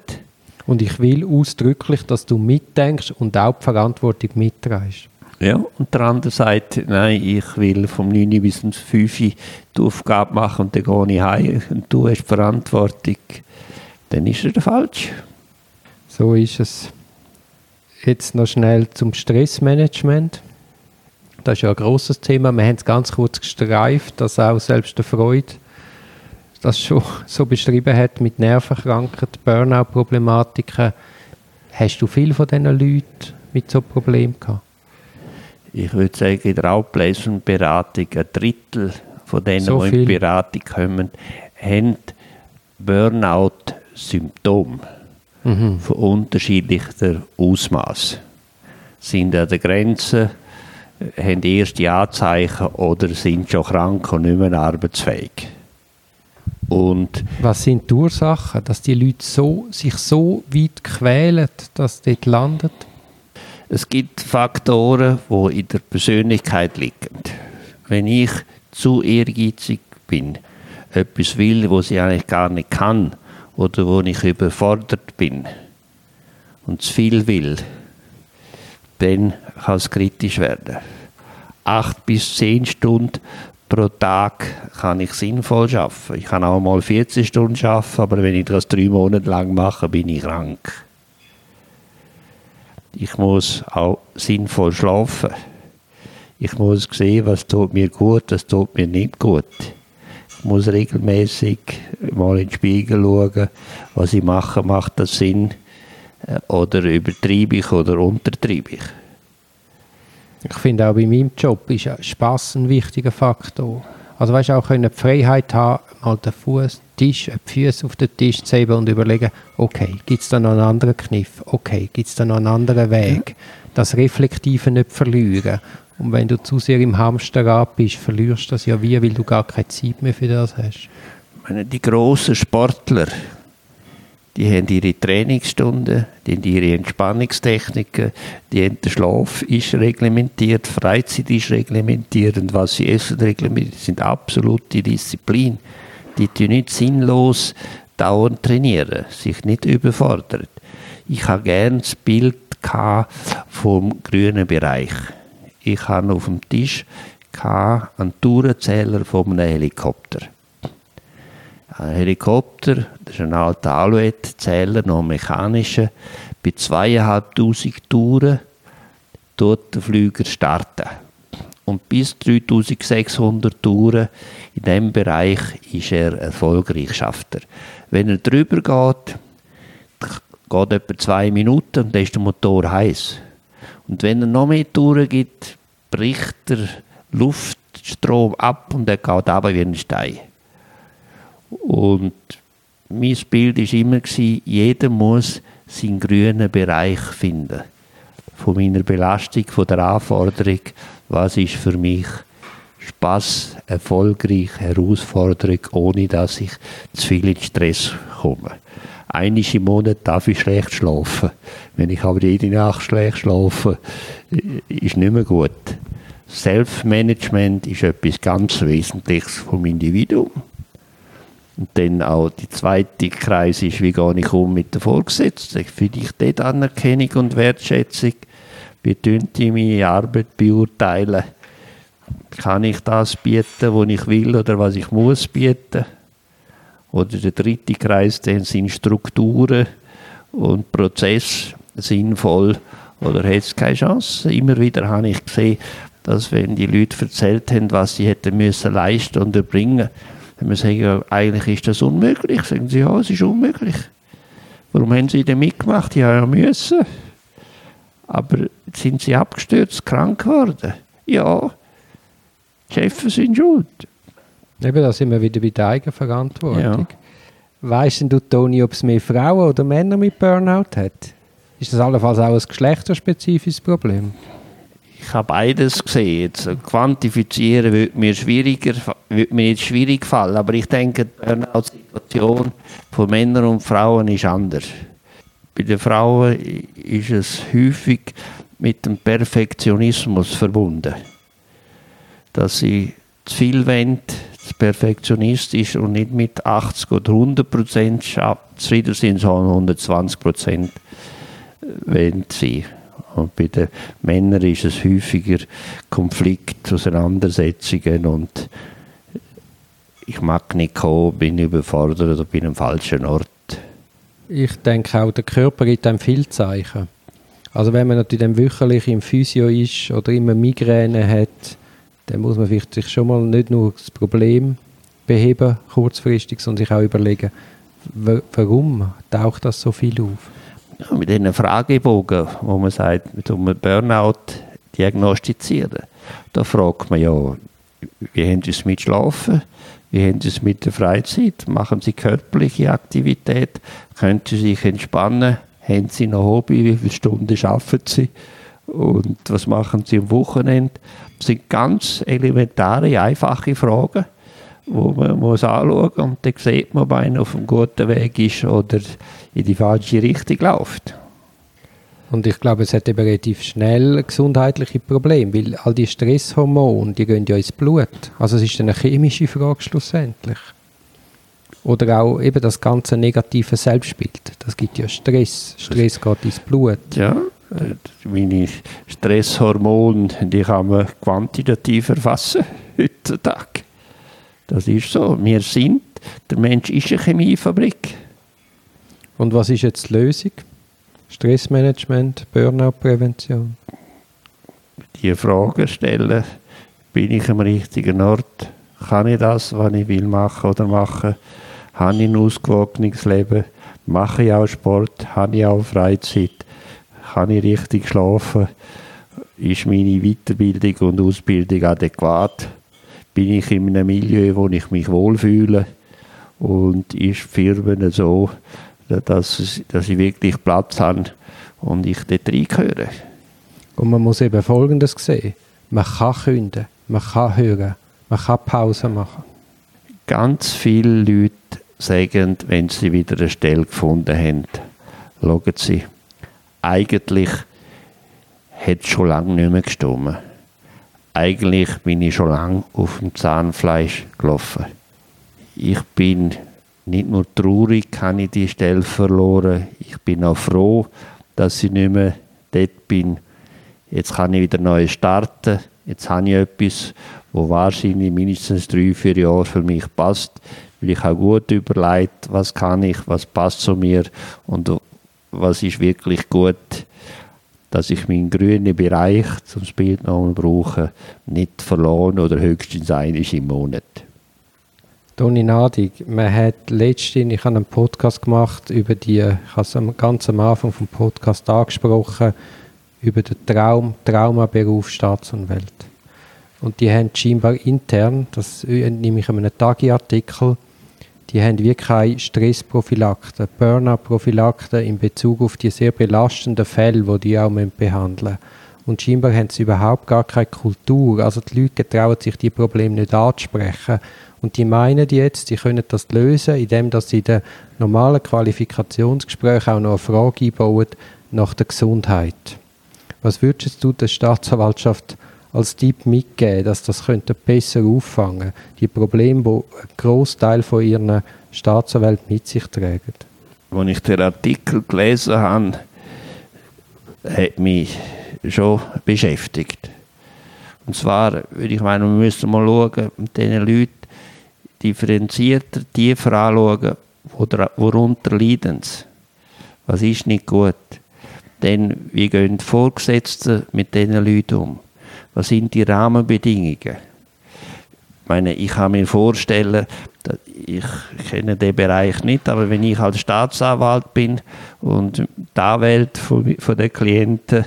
A: Und ich will ausdrücklich, dass du mitdenkst und auch die Verantwortung mitträgst.
B: Ja. Und der andere sagt, nein, ich will vom 9 Uhr bis um 5 Uhr die Aufgabe machen und dann gehe ich heim und du hast die Verantwortung. Dann ist er falsch.
A: So ist es. Jetzt noch schnell zum Stressmanagement. Das ist ja ein grosses Thema. Wir haben es ganz kurz gestreift, dass auch selbst der Freud das schon so beschrieben hat mit Nervenkrankheiten, Burnout-Problematiken. Hast du viel von diesen Leuten mit so Problemen gehabt?
B: Ich würde sagen, in der Outplacement-Beratung ein Drittel von denen,
A: So
B: die in die Beratung kommen, haben Burnout-Symptome von unterschiedlicher Ausmaß. Sind an der Grenze, haben erste Anzeichen oder sind schon krank und nicht mehr arbeitsfähig. Und
A: Was sind die Ursachen, dass die Leute so, sich so weit quälen, dass sie dort landen?
B: Es gibt Faktoren, die in der Persönlichkeit liegen. Wenn ich zu ehrgeizig bin, etwas will, was ich eigentlich gar nicht kann, oder wo ich überfordert bin und zu viel will, dann kann es kritisch werden. Acht bis zehn Stunden pro Tag kann ich sinnvoll schaffen. Ich kann auch mal 14 Stunden schaffen, aber wenn ich das drei Monate lang mache, bin ich krank. Ich muss auch sinnvoll schlafen. Ich muss sehen, was tut mir gut, was tut mir nicht gut. Ich muss regelmäßig mal in den Spiegel schauen, was ich mache, macht das Sinn äh, oder übertreibe ich oder untertreibe ich.
A: Ich finde auch bei meinem Job ist Spass ein wichtiger Faktor. Also weißt du, auch können die Freiheit haben, mal den Fuß, Tisch, äh, Füße auf den Tisch zu heben und überlegen, okay, gibt es da noch einen anderen Kniff? Okay, gibt es da noch einen anderen Weg? Das Reflektive nicht verlieren. Und wenn du zu sehr im Hamsterrad bist, verlierst du das ja wie, weil du gar keine Zeit mehr für das hast.
B: Ich meine, die grossen Sportler, die haben ihre Trainingsstunden, die haben ihre Entspannungstechniken, die haben der Schlaf ist reglementiert, Freizeit ist reglementiert und was sie essen reglementiert, sind absolute Disziplin. Die tun nicht sinnlos dauernd trainieren, sich nicht überfordern. Ich habe gerne das Bild vom grünen Bereich. Ich habe auf dem Tisch einen Tourenzähler von einem Helikopter. Ein Helikopter, das ist ein alter Alouette-Zähler, noch ein mechanischer. Bei zweieinhalbtausend Touren tut der Flüger starten. Und bis 3600 Touren in diesem Bereich ist er erfolgreich, schafft er. Wenn er drüber geht, geht etwa zwei Minuten und dann ist der Motor heiß. Und wenn er noch mehr Touren gibt, bricht der Luftstrom ab und er geht aber wie ein Stein. Und mein Bild war immer, jeder muss seinen grünen Bereich finden. Von meiner Belastung, von der Anforderung, was ist für mich Spaß, erfolgreich, Herausforderung, ohne dass ich zu viel in Stress komme. einmal im Monat darf ich schlecht schlafen. Wenn ich aber jede Nacht schlecht schlafe, ist nicht mehr gut. Self-Management ist etwas ganz Wesentliches vom Individuum. Und dann auch die zweite Kreis ist, wie gehe ich um mit der Vorgesetzten? Finde ich dort Anerkennung und Wertschätzung? Wie ich meine Arbeit beurteilen? Kann ich das bieten, was ich will oder was ich muss bieten? Oder der dritte Kreis, dann sind Strukturen und Prozesse sinnvoll oder hat es keine Chance? Immer wieder habe ich gesehen, dass wenn die Leute erzählt haben, was sie hätten müssen leisten und erbringen, wenn man sagt, ja, eigentlich ist das unmöglich, sagen sie, ja, es ist unmöglich. Warum haben sie denn mitgemacht? Ja, ja müssen. Aber sind sie abgestürzt, krank geworden? Ja, die Chefs sind schuld.
A: Eben, da sind wir wieder bei der Eigenverantwortung. Ja. Weißt du, Toni, ob es mehr Frauen oder Männer mit Burnout hat? Ist das allenfalls auch ein geschlechterspezifisches Problem?
B: Ich habe beides gesehen. Jetzt quantifizieren wird mir schwieriger, wird mir jetzt schwierig fallen, aber ich denke, die Burnout-Situation von Männern und Frauen ist anders. Bei den Frauen ist es häufig mit dem Perfektionismus verbunden, dass sie zu viel wollen, zu perfektionistisch und nicht mit 80 oder 100 Prozent zufrieden sind, sondern 120 Prozent wollen sie. Und bei den Männern ist es häufiger Konflikt, Auseinandersetzungen und ich mag nicht kommen, bin überfordert oder bin am falschen Ort.
A: Ich denke auch, der Körper gibt einem viel Zeichen. Also wenn man natürlich wöchentlich im Physio ist oder immer Migräne hat, dann muss man vielleicht sich schon mal nicht nur das Problem beheben, kurzfristig, sondern sich auch überlegen, warum taucht das so viel auf?
B: Mit diesen Fragebogen, wo man sagt, mit einem Burnout diagnostizieren, da fragt man ja, wie haben Sie es mit Schlafen? Wie haben Sie es mit der Freizeit? Machen Sie körperliche Aktivität? Können Sie sich entspannen? Haben Sie noch Hobby? Wie viele Stunden arbeiten Sie? Und was machen Sie am Wochenende? Das sind ganz elementare, einfache Fragen, wo man muss anschauen muss. Und dann sieht man, ob einer auf einem guten Weg ist oder in die falsche Richtung läuft.
A: Und ich glaube, es hat eben relativ schnell gesundheitliche Probleme, weil all die Stresshormone, die gehen ja ins Blut. Also es ist eine chemische Frage schlussendlich. Oder auch eben das ganze negative Selbstbild. Das gibt ja Stress. Stress geht ins Blut.
B: Ja, meine Stresshormone, die kann man quantitativ erfassen heutzutage. Das ist so. Wir sind, der Mensch ist eine Chemiefabrik.
A: Und was ist jetzt die Lösung? Stressmanagement, Burnout-Prävention?
B: Die Frage stellen, bin ich am richtigen Ort? Kann ich das, was ich will machen oder machen? Habe ich ein ausgewogenes Leben? Mache ich auch Sport? Habe ich auch Freizeit? Kann ich richtig schlafen? Ist meine Weiterbildung und Ausbildung adäquat? Bin ich in einem Milieu, wo ich mich wohlfühle? Und ist Firma so, dass, dass ich wirklich Platz habe und ich dort reingehöre.
A: Und man muss eben Folgendes sehen. Man kann künden, man kann hören, man kann Pause machen.
B: Ganz viele Leute sagen, wenn sie wieder eine Stelle gefunden haben, schauen sie, eigentlich hat es schon lange nicht mehr gestimmt. Eigentlich bin ich schon lange auf dem Zahnfleisch gelaufen. Ich bin nicht nur traurig, habe ich die Stelle verloren. Ich bin auch froh, dass ich nicht mehr dort bin. Jetzt kann ich wieder neu starten. Jetzt habe ich etwas, wo wahrscheinlich mindestens drei, vier Jahre für mich passt, weil ich auch gut überlegt, was kann ich, was passt zu mir und was ist wirklich gut, dass ich meinen grünen Bereich zum Bild noch brauche, nicht verloren oder höchstens einmal im Monat.
A: Toni Nadig, man hat letztens, ich habe einen Podcast gemacht über die, ich habe es ganz am Anfang vom Podcast angesprochen, über den Traum, Traumaberuf Staatsanwalt. Und die haben scheinbar intern, das nehme ich einem Tagi-Artikel, die haben wirklich keine Stressprophylaxe, Burnout-Prophylaxe in Bezug auf die sehr belastenden Fälle, die die auch behandeln müssen. Und scheinbar haben sie überhaupt gar keine Kultur. Also die Leute trauen sich die Probleme nicht anzusprechen. Und die meinen jetzt, die können das lösen, indem sie in den normalen Qualifikationsgesprächen auch noch eine Frage einbauen nach der Gesundheit. Was würdest du der Staatsanwaltschaft als Tipp mitgeben, dass das könnte besser auffangen die Probleme, die ein Großteil von ihren Staatsanwälten mit sich tragen?
B: Als ich den Artikel gelesen habe, hat mich schon beschäftigt. Und zwar würde ich meinen, wir müssen mal schauen, mit diesen Leuten differenzierter, tiefer anschauen, worunter leiden sie. Was ist nicht gut? Denn wie gehen die Vorgesetzten mit diesen Leuten um? Was sind die Rahmenbedingungen? Ich meine, ich kann mir vorstellen, ich kenne den Bereich nicht, aber wenn ich als Staatsanwalt bin und die Anwälte von, von Klienten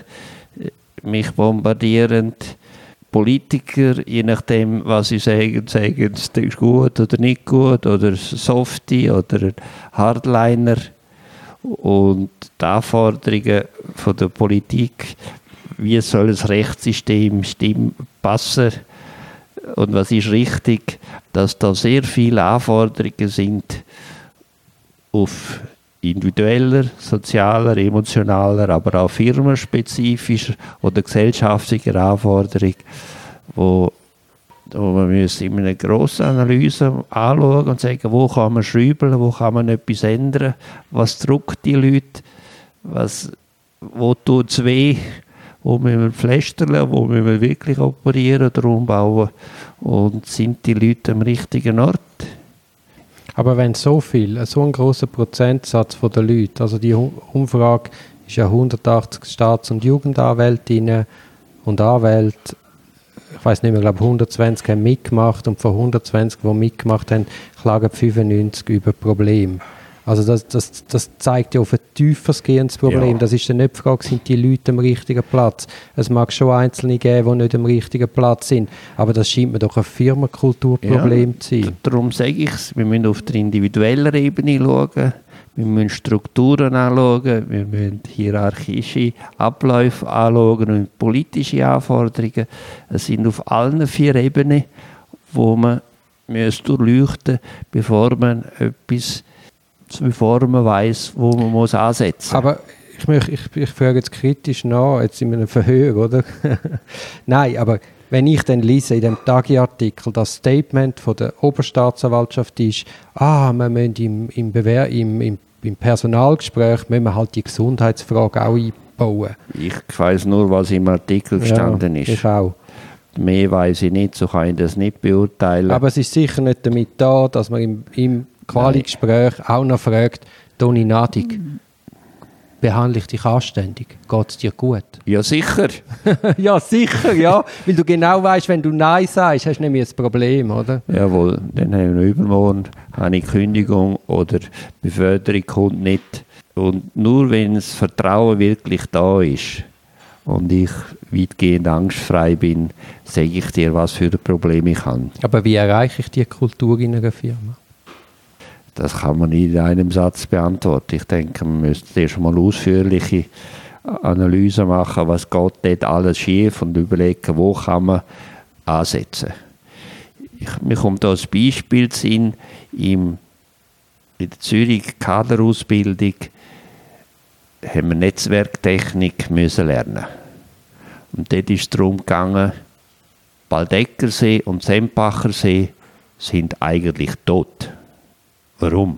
B: mich bombardieren, Politiker, je nachdem, was sie sagen, sagen, es ist gut oder nicht gut, oder Softie oder Hardliner. Und die Anforderungen von der Politik, wie soll das Rechtssystem stimmen, passen und was ist richtig, dass da sehr viele Anforderungen sind auf individueller, sozialer, emotionaler, aber auch firmenspezifischer oder gesellschaftlicher Anforderung, wo, wo man müssen in einer grossen Analyse anschauen und sagen, wo kann man schrübeln, wo kann man etwas ändern, was drückt die Leute, was, wo tut es weh, wo müssen wir pflastern, wo müssen wir wirklich operieren oder umbauen und sind die Leute am richtigen Ort.
A: Aber wenn so viel, so ein großer Prozentsatz der Leute, also die Umfrage ist ja 180 Staats- und Jugendanwältinnen und Anwälte, ich weiß nicht mehr, ich glaube 120 haben mitgemacht und von 120, die mitgemacht haben, klagen 95 über Probleme. Also das, das, das zeigt ja auf ein tiefergehendes Problem. Ja. Das ist dann nicht die Frage, sind die Leute am richtigen Platz? Es mag schon Einzelne geben, die nicht am richtigen Platz sind, aber das scheint mir doch ein Firmenkulturproblem ja, zu sein.
B: Darum sage ich es, wir müssen auf der individuellen Ebene schauen, wir müssen Strukturen anschauen, wir müssen hierarchische Abläufe anschauen und politische Anforderungen. Es sind auf allen vier Ebenen, wo man durchleuchten muss, bevor man etwas bevor man weiß, wo man muss ansetzen muss.
A: Aber ich, möchte, ich, ich frage jetzt kritisch nach, jetzt in einem Verhör, oder? Nein, aber wenn ich dann lese in dem Tagi-Artikel, das Statement von der Oberstaatsanwaltschaft ist, ah, wir müssen im, im, Bewehr, im, im, im Personalgespräch müssen wir halt die Gesundheitsfrage auch einbauen.
B: Ich weiß nur, was im Artikel gestanden
A: ja,
B: ist.
A: Ich auch.
B: Mehr weiß ich nicht, so kann ich das nicht beurteilen.
A: Aber es ist sicher nicht damit da, dass man im, im Quali-Gespräch auch noch fragt, Toni Nadig, behandle ich dich anständig? Geht es dir gut?
B: Ja, sicher.
A: ja, sicher, ja. Weil du genau weißt, wenn du Nein sagst, hast du nämlich ein Problem, oder?
B: Jawohl, dann habe ich einen Übermorgen, eine Kündigung oder Beförderung kommt nicht. Und nur wenn das Vertrauen wirklich da ist und ich weitgehend angstfrei bin, sage ich dir, was für Probleme ich habe.
A: Aber wie erreiche ich die Kultur in einer Firma?
B: Das kann man nicht in einem Satz beantworten. Ich denke, man müsste erst mal ausführliche Analyse machen, was geht dort alles schief und überlegen, wo kann man ansetzen. Ich, mir kommt da ein Beispiel in, im, in der Zürich Kaderausbildung haben wir Netzwerktechnik müssen lernen. Und dort ist es darum gegangen, Baldeckersee und Sempachersee sind eigentlich tot. Warum?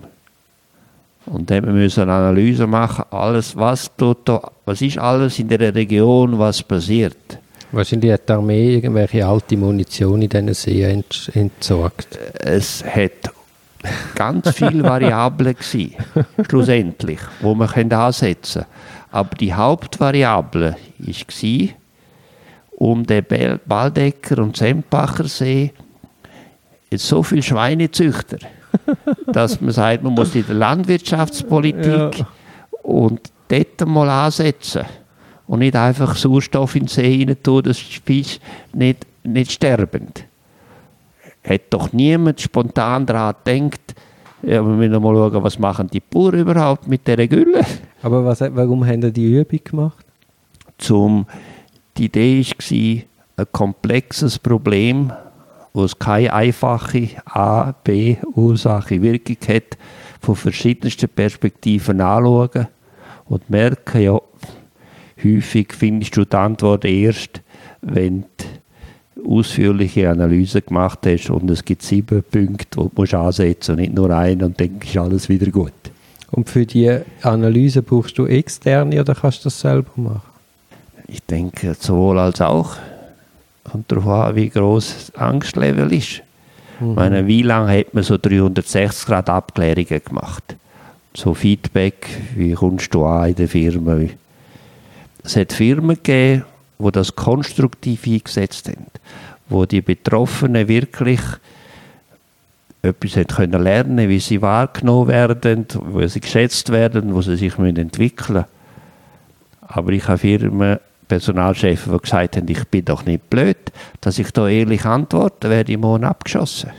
B: Und dann müssen wir eine Analyse machen, alles, was, tut da, was ist alles in der Region, was passiert.
A: Wahrscheinlich hat die Armee irgendwelche alte Munition in diesen See entsorgt.
B: Es hat ganz viele Variablen gewesen, schlussendlich, wo man ansetzen können. Aber die Hauptvariable war, um den Baldecker und Sempacher See so viele Schweinezüchter dass man sagt, man muss in der Landwirtschaftspolitik ja. und dort mal ansetzen und nicht einfach Sauerstoff in den See rein tun, dass die Fische nicht, nicht sterben. Hat doch niemand spontan daran gedacht, ja, wir müssen mal schauen, was machen die Bauern überhaupt mit dieser Gülle.
A: Aber was, warum haben die die Übung gemacht?
B: Zum Die Idee war, ein komplexes Problem, wo es keine einfache A, B Ursache Wirkung hat, von verschiedensten Perspektiven anschauen und merken, ja, häufig findest du die Antwort erst, wenn du ausführliche Analyse gemacht hast und es gibt sieben Punkte, die du ansetzen musst und nicht nur einen und dann ist alles wieder gut.
A: Und für die Analyse brauchst du externe oder kannst du das selber machen?
B: Ich denke, sowohl als auch. Kommt darauf an, wie groß das Angstlevel ist. Mhm. meine, wie lange hat man so 360 Grad Abklärungen gemacht? So Feedback, wie kommst du an in der Firma? Es hat Firmen gegeben, die das konstruktiv eingesetzt haben, wo die Betroffenen wirklich etwas haben können lernen, wie sie wahrgenommen werden, wo sie geschätzt werden, wo sie sich entwickeln müssen. Aber ich habe Firmen, Personalchefs, die gesagt haben, ich bin doch nicht blöd, dass ich da ehrlich antworte, werde ich morgen abgeschossen.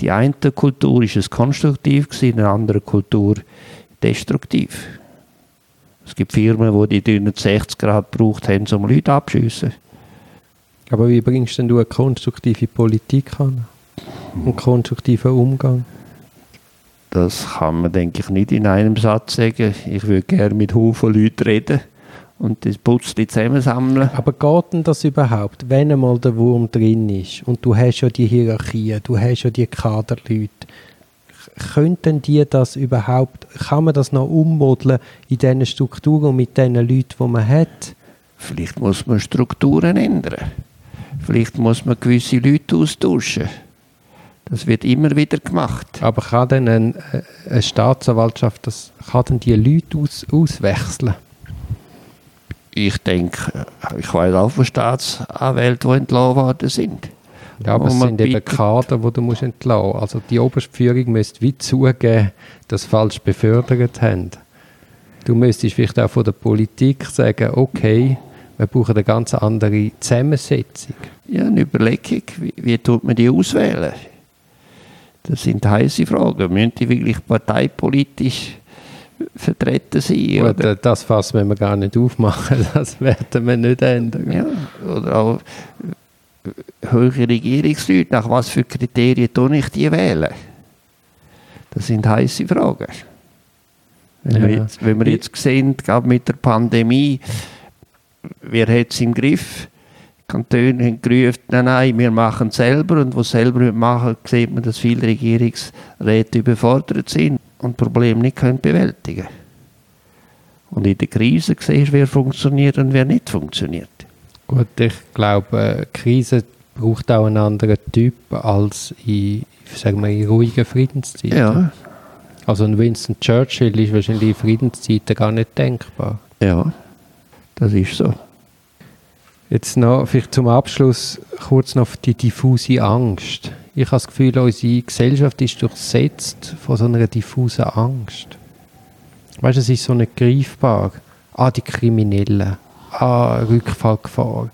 B: Die eine Kultur war es konstruktiv, in der anderen Kultur destruktiv. Es gibt Firmen, die die 360 Grad gebraucht haben, um Leute abzuschiessen.
A: Aber wie bringst denn du eine konstruktive Politik an? Einen konstruktiven Umgang?
B: Das kann man, denke ich, nicht in einem Satz sagen. Ich würde gerne mit Haufen Leuten reden und das Putzli zusammensammeln.
A: Aber geht denn das überhaupt, wenn einmal der Wurm drin ist und du hast ja die Hierarchie, du hast ja die Kaderleute, könnten die das überhaupt, kann man das noch ummodeln in diesen Strukturen und mit den Leuten, die man hat?
B: Vielleicht muss man Strukturen ändern. Vielleicht muss man gewisse Leute austauschen. Das wird immer wieder gemacht.
A: Aber kann denn eine, eine Staatsanwaltschaft das, kann denn die Leute aus, auswechseln?
B: Ich denke, ich weiß auch von Staatsanwälten, die entlassen worden sind.
A: Ja, aber es sind eben Kader, die du musst entlassen musst. Also die Oberstführung müsste wie zugeben, dass sie falsch befördert haben. Du müsstest vielleicht auch von der Politik sagen, okay, wir brauchen eine ganz andere Zusammensetzung.
B: Ja, eine Überlegung, wie, wie tut man die auswählen? Das sind heiße Fragen. Müssen die wirklich parteipolitisch vertreten sein.
A: Gut, oder? das Fass wenn wir gar nicht aufmachen, das werden wir nicht ändern.
B: Ja, oder auch höhere Regierungsleute, nach was für Kriterien tue ich die wählen? Das sind heiße Fragen. Wenn, ja. wir jetzt, wenn wir jetzt sehen, gerade mit der Pandemie, wer hat es im Griff? Die Kantone haben gerufen, nein, nein, wir machen es selber. Und was selber machen, sieht man, dass viele Regierungsräte überfordert sind und Probleme nicht können bewältigen. Und in der Krise siehst du, wer funktioniert und wer nicht funktioniert.
A: Gut, ich glaube, Krise braucht auch einen anderen Typ als in, sagen wir, in ruhigen Friedenszeiten.
B: Ja.
A: Also ein Winston Churchill ist wahrscheinlich in Friedenszeiten gar nicht denkbar.
B: Ja, das ist so.
A: Jetzt noch, vielleicht zum Abschluss kurz noch die diffuse Angst. Ich habe das Gefühl, unsere Gesellschaft ist durchsetzt von so einer diffusen Angst. Weißt du, es ist so nicht greifbar. Ah, die Kriminellen. Ah, Rückfallgefahr.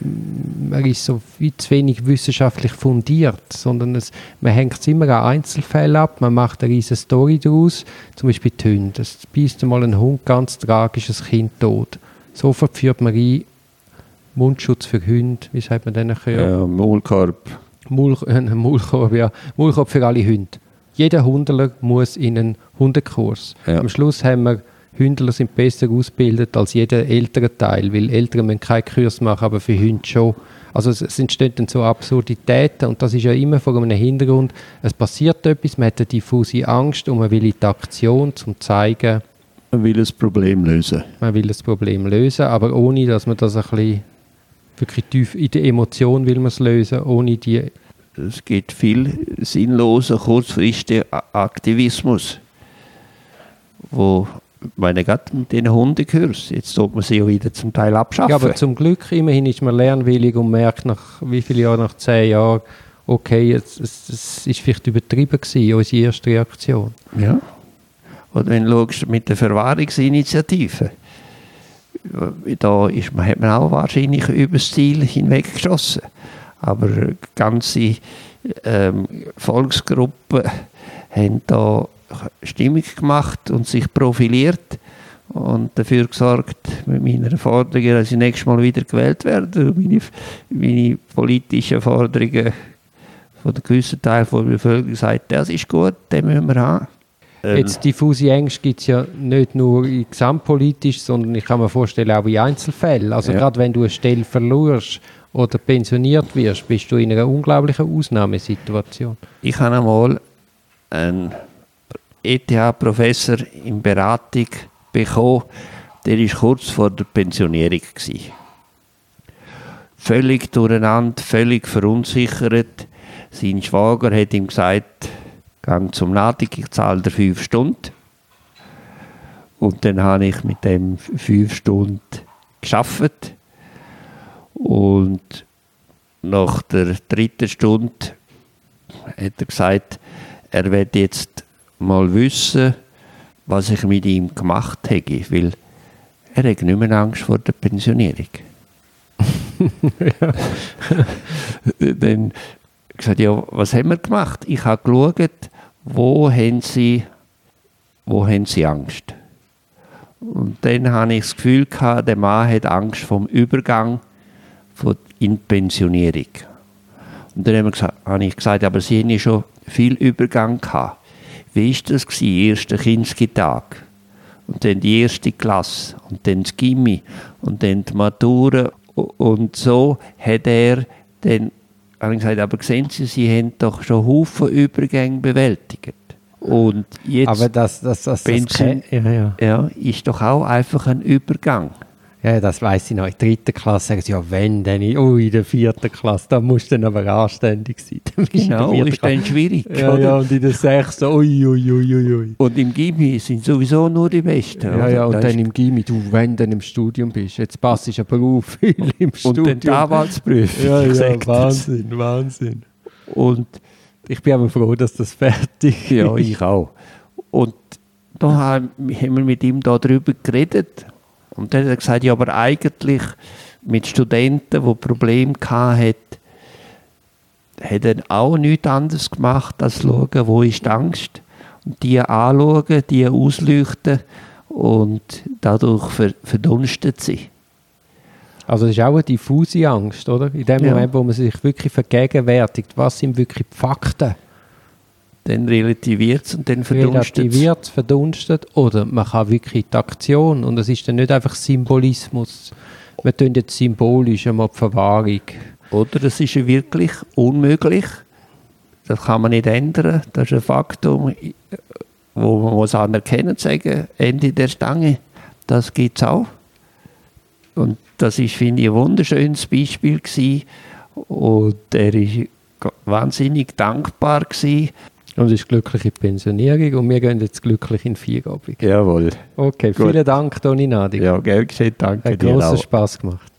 A: Man ist so wie zu wenig wissenschaftlich fundiert, sondern es, man hängt es immer an Einzelfällen ab, man macht eine riesige Story daraus, zum Beispiel die Hunde. Es beißt mal ein Hund ganz tragisches Kind tot. Sofort führt man ein Mundschutz für Hunde, wie sagt man denn?
B: Ja, Maulkorb.
A: Äh, Maulkorb, ja. Maulkorb für alle Hunde. Jeder Hundler muss in einen Hundekurs. Ja. Am Schluss haben wir Hündler sind besser ausgebildet als jeder ältere Teil, weil Ältere müssen keinen Kurs machen, aber für Hunde schon. Also es, es entstehen dann so Absurditäten und das ist ja immer vor einem Hintergrund, es passiert etwas, man hat eine diffuse Angst und man will in die Aktion, um zu zeigen...
B: Man will das Problem lösen.
A: Man will das Problem lösen, aber ohne, dass man das ein bisschen wirklich tief in der Emotion will man es lösen, ohne die...
B: Es gibt viel sinnloser, kurzfristiger Aktivismus, wo meine gerade mit den Hundekurs, jetzt tut man sie ja wieder zum Teil abschaffen. Ja,
A: aber zum Glück, immerhin ist man lernwillig und merkt nach wie vielen Jahren, nach zehn Jahren, okay, jetzt, es, es ist vielleicht übertrieben gewesen, unsere erste Reaktion.
B: Ja. Oder wenn du schaust, mit der Verwahrungsinitiative da ist man, hat man auch wahrscheinlich über das Ziel hinweg geschossen. Aber ganze ähm, Volksgruppen haben da Stimmung gemacht und sich profiliert und dafür gesorgt mit meiner Forderung, dass ich nächstes Mal wieder gewählt werde. Und meine, meine politischen Forderungen von der gewissen Teil der Bevölkerung sagt, das ist gut, den müssen wir haben.
A: Ähm. Jetzt diffuse Ängste gibt es ja nicht nur gesamtpolitisch, sondern ich kann mir vorstellen auch in Einzelfällen. Also ja. gerade wenn du eine Stelle verlierst oder pensioniert wirst, bist du in einer unglaublichen Ausnahmesituation.
B: Ich habe einmal einen ETH-Professor in Beratung bekommen, der war kurz vor der Pensionierung. Gewesen. Völlig durcheinander, völlig verunsichert. Sein Schwager hat ihm gesagt, gang zum Nadig, ich zahle dir fünf Stunden. Und dann habe ich mit dem fünf Stunden geschafft. Und nach der dritten Stunde hat er gesagt, er wird jetzt mal wissen, was ich mit ihm gemacht hätte, weil er hat nicht mehr Angst vor der Pensionierung. Dann gesagt, ja, was haben wir gemacht? Ich habe geschaut, wo haben sie, wo haben sie Angst? Und dann habe ich das Gefühl gehabt, der Mann hat Angst vom Übergang von in Pensionierung. Und dann habe ich gesagt, aber Sie haben ja schon viel Übergang gehabt. Wie war das? Gewesen? Erster Kindstag und dann die erste Klasse und dann das Gimmi und dann die Matura und so hat er dann habe ich gesagt, aber sehen Sie, Sie haben doch schon Haufen Übergänge bewältigt. Und jetzt
A: aber das, das, das,
B: das ja, ja. ja, ist doch auch einfach ein Übergang.
A: Ja, das weiß ich noch. In der dritten Klasse sagen sie, ja, wenn, dann in, oh, in der vierten Klasse, da musst du dann aber anständig sein.
B: Dann genau, ist Klasse. dann schwierig.
A: Ja, ja, und in der sechsten, ui, ui, ui, ui.
B: Und im Gimmi sind sowieso nur die Besten.
A: Ja, ja, und das dann im Gimmi, du, wenn du im Studium bist, jetzt passt du aber auf, viel im Studium.
B: Und dann die Anwaltsprüfung.
A: Ja, ja, Wahnsinn, das. Wahnsinn. Und ich bin aber froh, dass das fertig
B: ist. Ja, ich auch. Und da haben wir mit ihm darüber geredet und dann hat er gesagt, ja, aber eigentlich mit Studenten, die Probleme hatten, hat er auch nichts anderes gemacht, als schauen, wo ist die Angst. Und die anschauen, die ausleuchten und dadurch verdunstet sie.
A: Also das ist auch eine diffuse Angst, oder? In dem ja. Moment, wo man sich wirklich vergegenwärtigt, was sind wirklich die Fakten?
B: Dann relativiert es und dann verdunstet es.
A: Relativiert, verdunstet oder man kann wirklich die Aktion und es ist dann nicht einfach Symbolismus. Wir tun jetzt symbolisch einmal die Verwahrung.
B: Oder es ist ja wirklich unmöglich. Das kann man nicht ändern. Das ist ein Faktum, wo man muss anerkennen und sagen, Ende der Stange, das gibt es auch. Und das ist, finde ich, ein wunderschönes Beispiel gewesen. Und er war wahnsinnig dankbar gewesen,
A: und ist glücklich in Pensionierung und wir gehen jetzt glücklich in Feierabend.
B: Jawohl.
A: Okay, vielen Dank, Toni Nadig.
B: Ja, gern geschehen, danke
A: Hat dir großen Spaß gemacht.